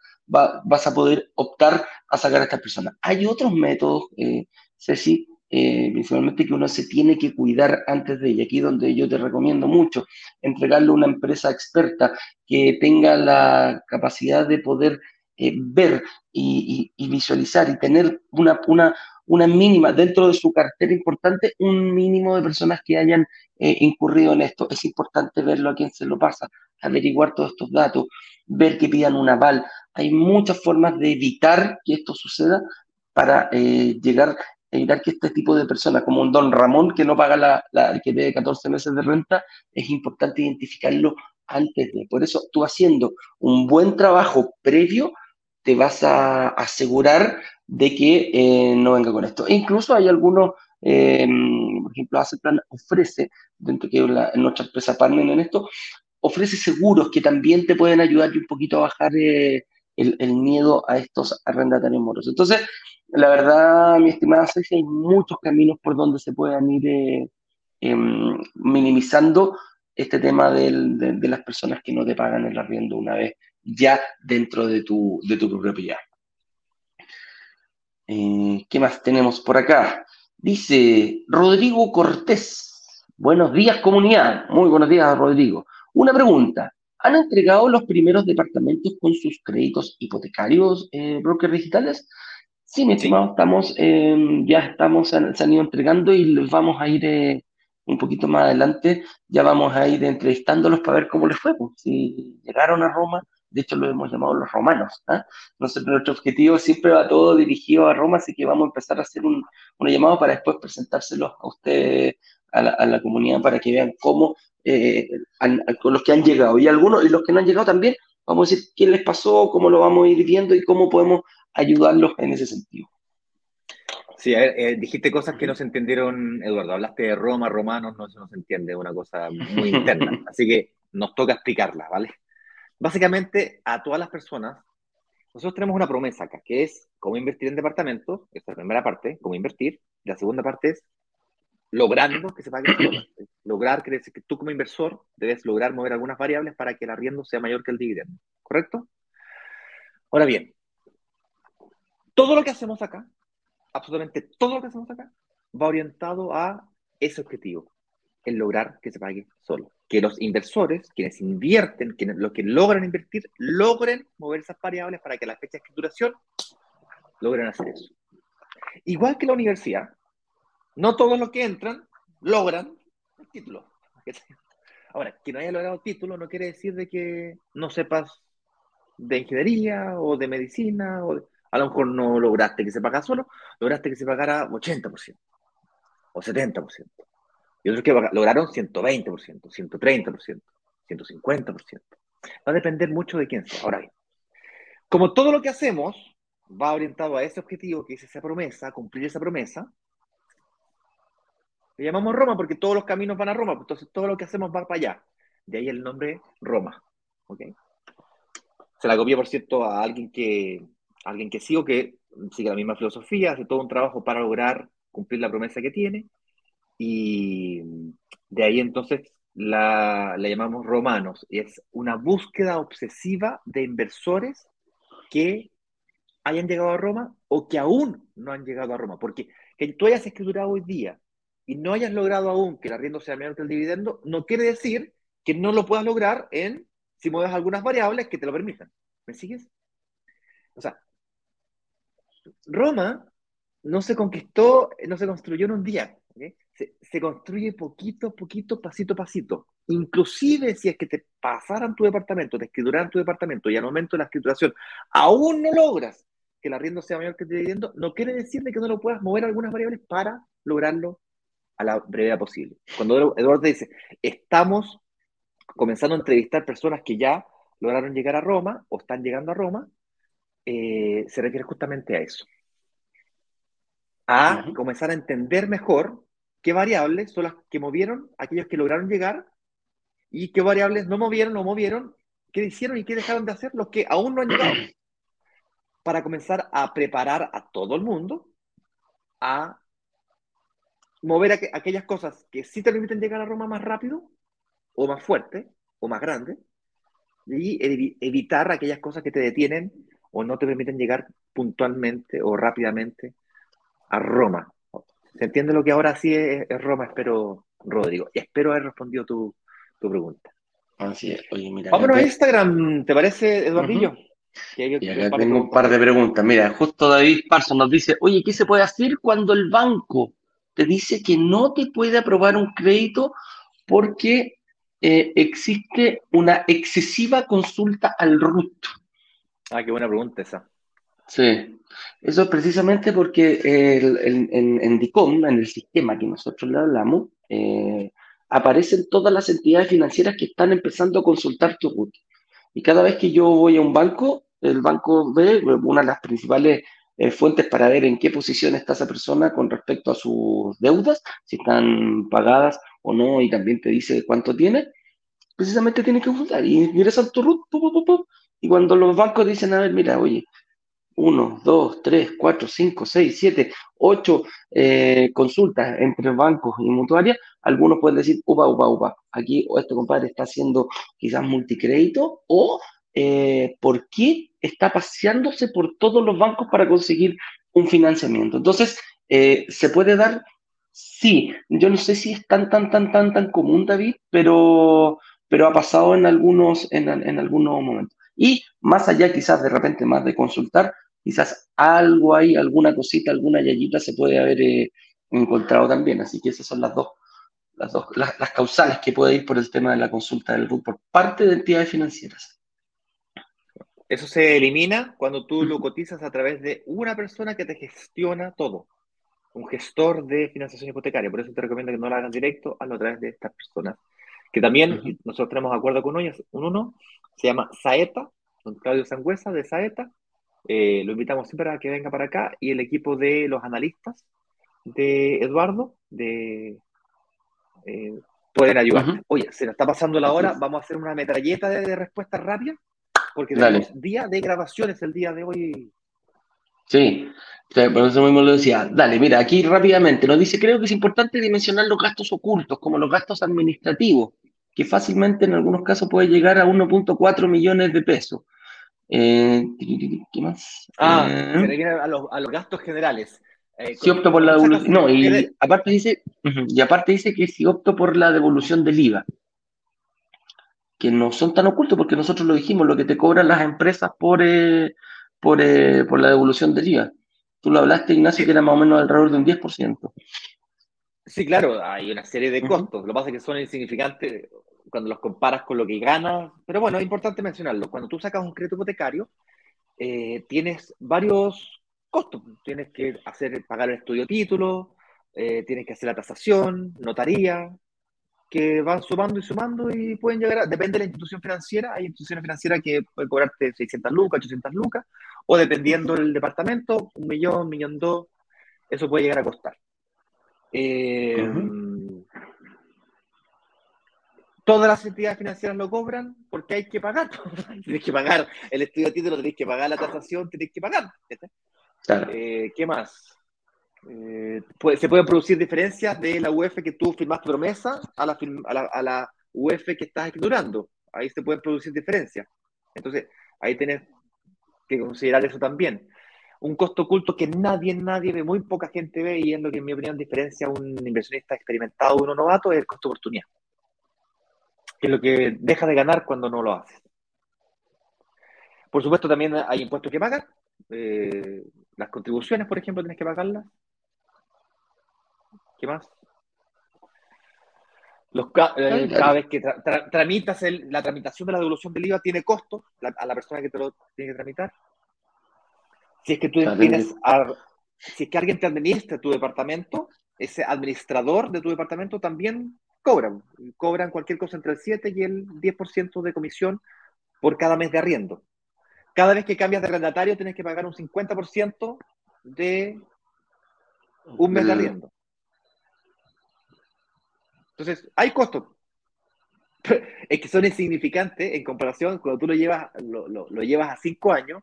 vas a poder optar a sacar a estas personas. Hay otros métodos, eh, Ceci, eh, principalmente que uno se tiene que cuidar antes de, y aquí donde yo te recomiendo mucho, entregarle a una empresa experta que tenga la capacidad de poder eh, ver y, y, visualizar y tener una, una, una mínima, dentro de su cartera importante, un mínimo de personas que hayan eh, incurrido en esto. Es importante verlo a quién se lo pasa, averiguar todos estos datos, ver que pidan un aval. Hay muchas formas de evitar que esto suceda para eh, llegar evitar que este tipo de personas, como un don Ramón que no paga la, la que debe 14 meses de renta, es importante identificarlo antes de. Por eso tú haciendo un buen trabajo previo, te vas a asegurar de que eh, no venga con esto. incluso hay algunos, eh, por ejemplo, Plan ofrece, dentro de la, nuestra empresa partner en esto, ofrece seguros que también te pueden ayudar un poquito a bajar eh, el, miedo a estos arrendatarios moros. Entonces, la verdad, mi estimada Ceci, hay muchos caminos por donde se puedan ir em, minimizando este tema de, de, las personas que no te pagan el arriendo una vez ya dentro de tu, de tu propiedad. Eh, ¿Qué más tenemos por acá? Dice Rodrigo Cortés. Buenos días, comunidad. Muy buenos días, Rodrigo. Una pregunta. ¿Han entregado los primeros departamentos con sus créditos hipotecarios, eh, brokers digitales? Sí, mi estimado, estamos, em, ya estamos, se han, ido entregando y les vamos a ir eh, un poquito más adelante, ya vamos a ir entrevistándolos para ver cómo les fue, pues. si llegaron a Roma, de hecho lo hemos llamado los romanos. ¿ah? nuestro objetivo siempre va todo dirigido a Roma, así que vamos a empezar a hacer un, una llamada para después presentárselos a ustedes, a la, comunidad, para que vean cómo, eh, con los que han llegado. Y algunos, y los que no han llegado también, vamos a decir qué les pasó, cómo lo vamos a ir viendo y cómo podemos ayudarlos en ese sentido. Sí, a ver, eh, dijiste cosas que no se entendieron, Eduardo. Hablaste de Roma, romanos, no, no se entiende, una cosa muy interna. Así que nos toca explicarla, ¿vale? Básicamente, a todas las personas, nosotros tenemos una promesa acá, que es cómo invertir en departamentos, esta es la primera parte, cómo invertir. La segunda parte es logrando que se pague el Lograr que tú como inversor debes lograr mover algunas variables para que el arriendo sea mayor que el dividendo, ¿correcto? Ahora bien, todo lo que hacemos acá, absolutamente todo lo que hacemos acá, va orientado a ese objetivo, el lograr que se pague solo que los inversores, quienes invierten, quienes, los que logran invertir, logren mover esas variables para que la fecha de escrituración logren hacer eso. Igual que la universidad, no todos los que entran logran el título. Ahora, que no haya logrado título no quiere decir de que no sepas de ingeniería o de medicina, o a lo mejor no lograste que se pagara solo, lograste que se pagara 80% o 70% y otros que lograron 120%, 130%, 150%. Va a depender mucho de quién sea. Ahora bien, como todo lo que hacemos va orientado a ese objetivo, que es esa promesa, cumplir esa promesa, le llamamos Roma porque todos los caminos van a Roma, entonces todo lo que hacemos va para allá. De ahí el nombre Roma. ¿okay? Se la copié, por cierto, a alguien que, alguien que sigo, que sigue la misma filosofía, hace todo un trabajo para lograr cumplir la promesa que tiene y de ahí entonces la, llamamos romanos, y es una búsqueda obsesiva de inversores que hayan llegado a Roma o que aún no han llegado a Roma, porque que tú hayas escriturado hoy día y no hayas logrado aún que el arriendo sea menor que el dividendo, no quiere decir que no lo puedas lograr en si mueves algunas variables que te lo permitan. ¿Me sigues? O sea, Roma no se conquistó, no se construyó en un día se, construye poquito, poquito, pasito, pasito. Inclusive si es que te pasaran tu departamento, te escrituraran tu departamento y al momento de la escrituración aún no logras que el arriendo sea mayor que el dividendo, no quiere decir que no lo puedas mover algunas variables para lograrlo a la brevedad posible. Cuando Eduardo dice, estamos comenzando a entrevistar personas que ya lograron llegar a Roma o están llegando a Roma, eh, se refiere justamente a eso. A comenzar a entender mejor qué variables son las que movieron aquellos que lograron llegar y qué variables no movieron o movieron, qué hicieron y qué dejaron de hacer los que aún no han llegado. Para comenzar a preparar a todo el mundo a mover aquellas cosas que sí te permiten llegar a Roma más rápido o más fuerte o más grande y evitar aquellas cosas que te detienen o no te permiten llegar puntualmente o rápidamente a Roma. ¿Se entiende lo que ahora sí es, Roma? Espero, Rodrigo. Y espero haber respondido tu, pregunta. Así es. Oye, mira. Vámonos a Instagram, ¿te parece, Eduardillo? y acá tengo un par de preguntas. Mira, justo David Parson nos dice, oye, ¿qué se puede hacer cuando el banco te dice que no te puede aprobar un crédito porque eh, existe una excesiva consulta al RUT? Ah, qué buena pregunta esa. Sí, eso es precisamente porque en, DICOM, en el sistema que nosotros le hablamos, eh, aparecen todas las entidades financieras que están empezando a consultar tu RUT. Y cada vez que yo voy a un banco, el banco ve una de las principales eh, fuentes para ver en qué posición está esa persona con respecto a sus deudas, si están pagadas o no, y también te dice cuánto tiene. Precisamente tiene que consultar y ingresan tu RUT, y cuando los bancos dicen, a ver, mira, oye, 1, 2, 3, 4, 5, 6, 7, 8 consultas entre bancos y mutuarias, algunos pueden decir, upa, upa, upa, aquí o este compadre está haciendo quizás multicrédito o eh, por qué está paseándose por todos los bancos para conseguir un financiamiento. Entonces, eh, ¿se puede dar? Sí, yo no sé si es tan, tan, tan, tan, tan común, David, pero pero ha pasado en algunos, en, en algunos momentos. Y más allá quizás de repente más de consultar, quizás algo ahí, alguna cosita, alguna yayita se puede haber eh, encontrado también. Así que esas son las dos, las, dos las, causales que puede ir por el tema de la consulta del RUT por parte de entidades financieras. Eso se elimina cuando tú lo cotizas a través de una persona que te gestiona todo. Un gestor de financiación hipotecaria. Por eso te recomiendo que no lo hagan directo, hazlo a través de estas personas. Que también nosotros tenemos acuerdo con un uno, se llama Saeta, don Claudio Sangüesa de Saeta, eh, lo invitamos siempre a que venga para acá. Y el equipo de los analistas de Eduardo de, eh, pueden ayudar. Oye, se nos está pasando la hora, vamos a hacer una metralleta de, respuestas rápidas, porque tenemos día de grabaciones el día de hoy. Sí, por eso mismo lo decía. Dale, mira, aquí rápidamente nos dice, creo que es importante dimensionar los gastos ocultos, como los gastos administrativos, que fácilmente en algunos casos puede llegar a 1.4 millones de pesos. Eh, ¿Qué más? Ah, eh, a, los, a, los, gastos generales. Eh, si opto por la devolución. No, y aparte, dice, y aparte dice que si opto por la devolución del IVA, que no son tan ocultos porque nosotros lo dijimos, lo que te cobran las empresas por, por, por la devolución del IVA. Tú lo hablaste, Ignacio, que era más o menos alrededor de un 10%. Sí, claro, hay una serie de costos. Lo que pasa es que son insignificantes cuando los comparas con lo que ganas. Pero bueno, es importante mencionarlo. Cuando tú sacas un crédito hipotecario, eh, tienes varios costos. Tienes que hacer, pagar el estudio título, eh, tienes que hacer la tasación, notaría, que van sumando y sumando y pueden llegar a, depende de la institución financiera, hay instituciones financieras que pueden cobrarte 600 lucas, 800 lucas, o dependiendo del departamento, un millón, un millón dos, eso puede llegar a costar. Eh, Todas las entidades financieras lo cobran porque hay que pagar. tienes que pagar el estudio de título, tenés que pagar la tasación, tenés que pagar. Eh, ¿Qué más? Eh, se pueden producir diferencias de la UF que tú firmaste promesa a la, a la, UF que estás escriturando. Ahí se pueden producir diferencias. Entonces, ahí tenés que considerar eso también. Un costo oculto que nadie, nadie ve, muy poca gente ve, y es lo que en mi opinión diferencia a un inversionista experimentado de un novato, es el costo oportunidad que es lo que deja de ganar cuando no lo haces. Por supuesto, también hay impuestos que pagar. Eh, las contribuciones, por ejemplo, tienes que pagarlas. ¿Qué más? Los, eh, cada vez que tramitas la tramitación de la devolución del IVA tiene costo a la persona que te lo tiene que tramitar. Si es que tú tienes si es que alguien te administra tu departamento, ese administrador de tu departamento también cobran. Cobran cualquier cosa entre el 7 y el 10% de comisión por cada mes de arriendo. Cada vez que cambias de arrendatario tienes que pagar un 50% de un mes de arriendo. Entonces, hay costos. Es que son insignificantes en comparación cuando tú lo llevas, lo, llevas a 5 años.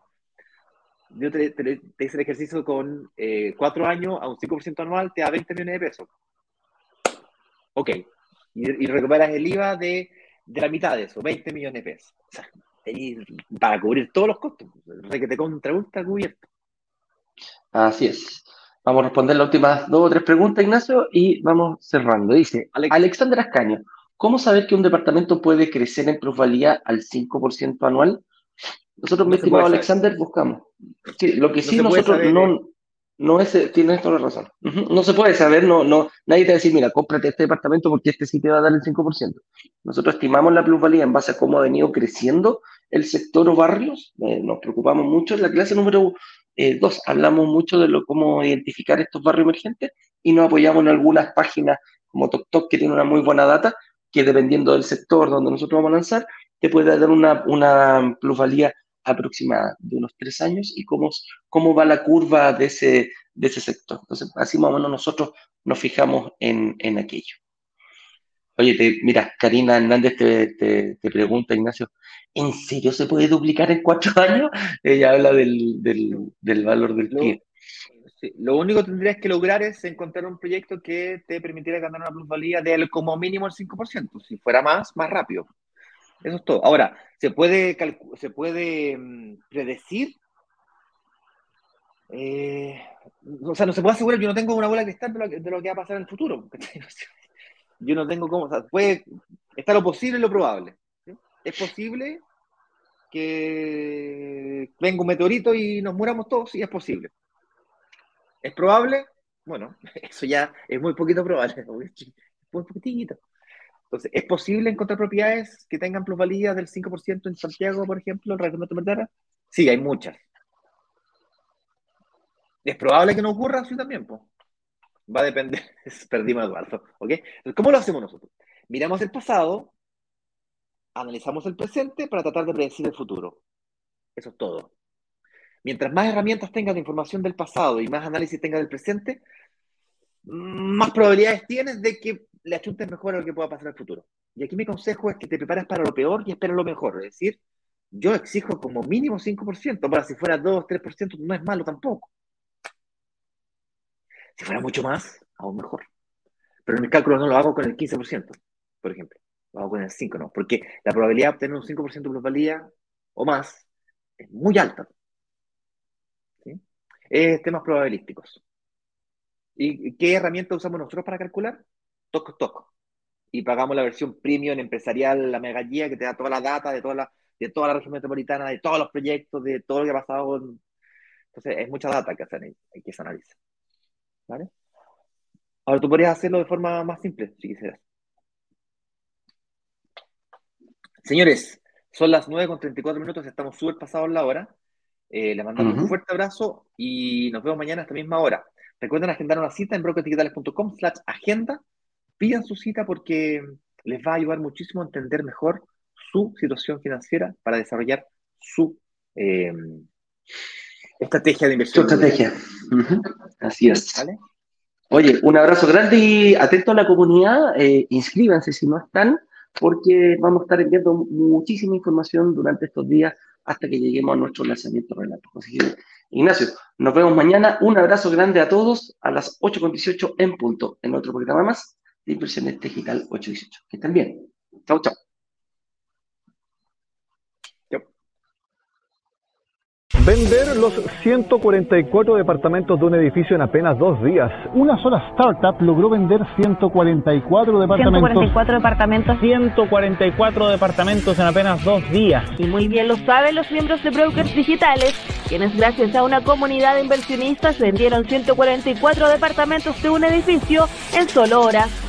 Yo te, hice el ejercicio con 4 eh, años a un 5% anual, te da 20 millones de pesos. Ok, y, recuperas el IVA de, de, la mitad de eso, 20 millones de pesos. O sea, para cubrir todos los costos. O sea, que te contragusta cubierto. Así es. Vamos a responder las últimas dos o tres preguntas, Ignacio, y vamos cerrando. Dice Alexander Ascaño, ¿cómo saber que un departamento puede crecer en plusvalía al 5% anual? Nosotros, mi estimado Alexander, buscamos. lo que sí nosotros no, no es, tienes toda la razón. No se puede saber, no, no, nadie te va a decir, mira, cómprate este departamento porque este sí te va a dar el 5%. Nosotros estimamos la plusvalía en base a cómo ha venido creciendo el sector o barrios. Eh, nos preocupamos mucho. En la clase número 2 eh, hablamos mucho de lo, cómo identificar estos barrios emergentes y nos apoyamos en algunas páginas como TokTok que tiene una muy buena data que dependiendo del sector donde nosotros vamos a lanzar, te puede dar una, una plusvalía aproximada de unos tres años y cómo, cómo va la curva de ese, de ese sector. Entonces, así más o menos nosotros nos fijamos en, en aquello. Oye, te, mira, Karina Hernández te, te, pregunta, Ignacio, ¿en serio se puede duplicar en cuatro años? Ella habla del, del, del valor del pie. lo único que tendrías que lograr es encontrar un proyecto que te permitiera ganar una plusvalía de como mínimo el 5%. Si fuera más, más rápido. Eso es todo. Ahora, ¿se puede, se puede mm, predecir? Eh, o sea, no se puede asegurar, yo no tengo una bola de cristal de lo, de lo que va a pasar en el futuro. Yo no tengo cómo, o sea, puede, está lo posible y lo probable. ¿Es posible que venga un meteorito y nos muramos todos? Sí, es posible. ¿Es probable? Bueno, eso ya es muy poquito probable, muy poquitito. Entonces, ¿es posible encontrar propiedades que tengan plusvalía del 5% en Santiago, por ejemplo, el Reglamento Verdadera? Sí, hay muchas. ¿Es probable que no ocurra? Sí, también, pues. Va a depender. Perdimos a Eduardo. ¿Cómo lo hacemos nosotros? Miramos el pasado, analizamos el presente para tratar de predecir el futuro. Eso es todo. Mientras más herramientas tengas de información del pasado y más análisis tengas del presente, más probabilidades tienes de que le achuntes mejor a lo que pueda pasar en el futuro. Y aquí mi consejo es que te prepares para lo peor y esperes lo mejor. Es decir, yo exijo como mínimo 5%, para si fuera 2, 3%, no es malo tampoco. Si fuera mucho más, aún mejor. Pero en el cálculo no lo hago con el 15%, por ejemplo. Lo hago con el 5%, ¿no? Porque la probabilidad de obtener un 5% de plusvalía o más es muy alta. ¿sí? Es temas probabilísticos. ¿Y qué herramienta usamos nosotros para calcular? Toco, toco. Y pagamos la versión premium empresarial, la mega guía que te da toda la data de toda la, de toda la región metropolitana, de todos los proyectos, de todo lo que ha pasado. Entonces, es mucha data que, hacen, que se analiza. ¿Vale? Ahora tú podrías hacerlo de forma más simple, si quisieras. Señores, son las 9 con 34 minutos, estamos súper pasados la hora. Eh, les mandamos un fuerte abrazo y nos vemos mañana a esta misma hora. Recuerden agendar una cita en brokerdigitales.com slash agenda. Pidan su cita porque les va a ayudar muchísimo a entender mejor su situación financiera para desarrollar su eh, estrategia de inversión. Su estrategia. Así es. Oye, un abrazo grande y atento a la comunidad. Eh, inscríbanse si no están, porque vamos a estar enviando muchísima información durante estos días hasta que lleguemos a nuestro lanzamiento relato. Así que, Ignacio, nos vemos mañana. Un abrazo grande a todos a las 8.18 en punto, en otro programa más de Inversiones Digital 818. Que estén bien. Chao, chao. Vender los 144 departamentos de un edificio en apenas dos días. Una sola startup logró vender 144 departamentos. 144 departamentos. 144 departamentos en apenas dos días. Y muy bien lo saben los miembros de Brokers Digitales, quienes gracias a una comunidad de inversionistas vendieron 144 departamentos de un edificio en solo horas.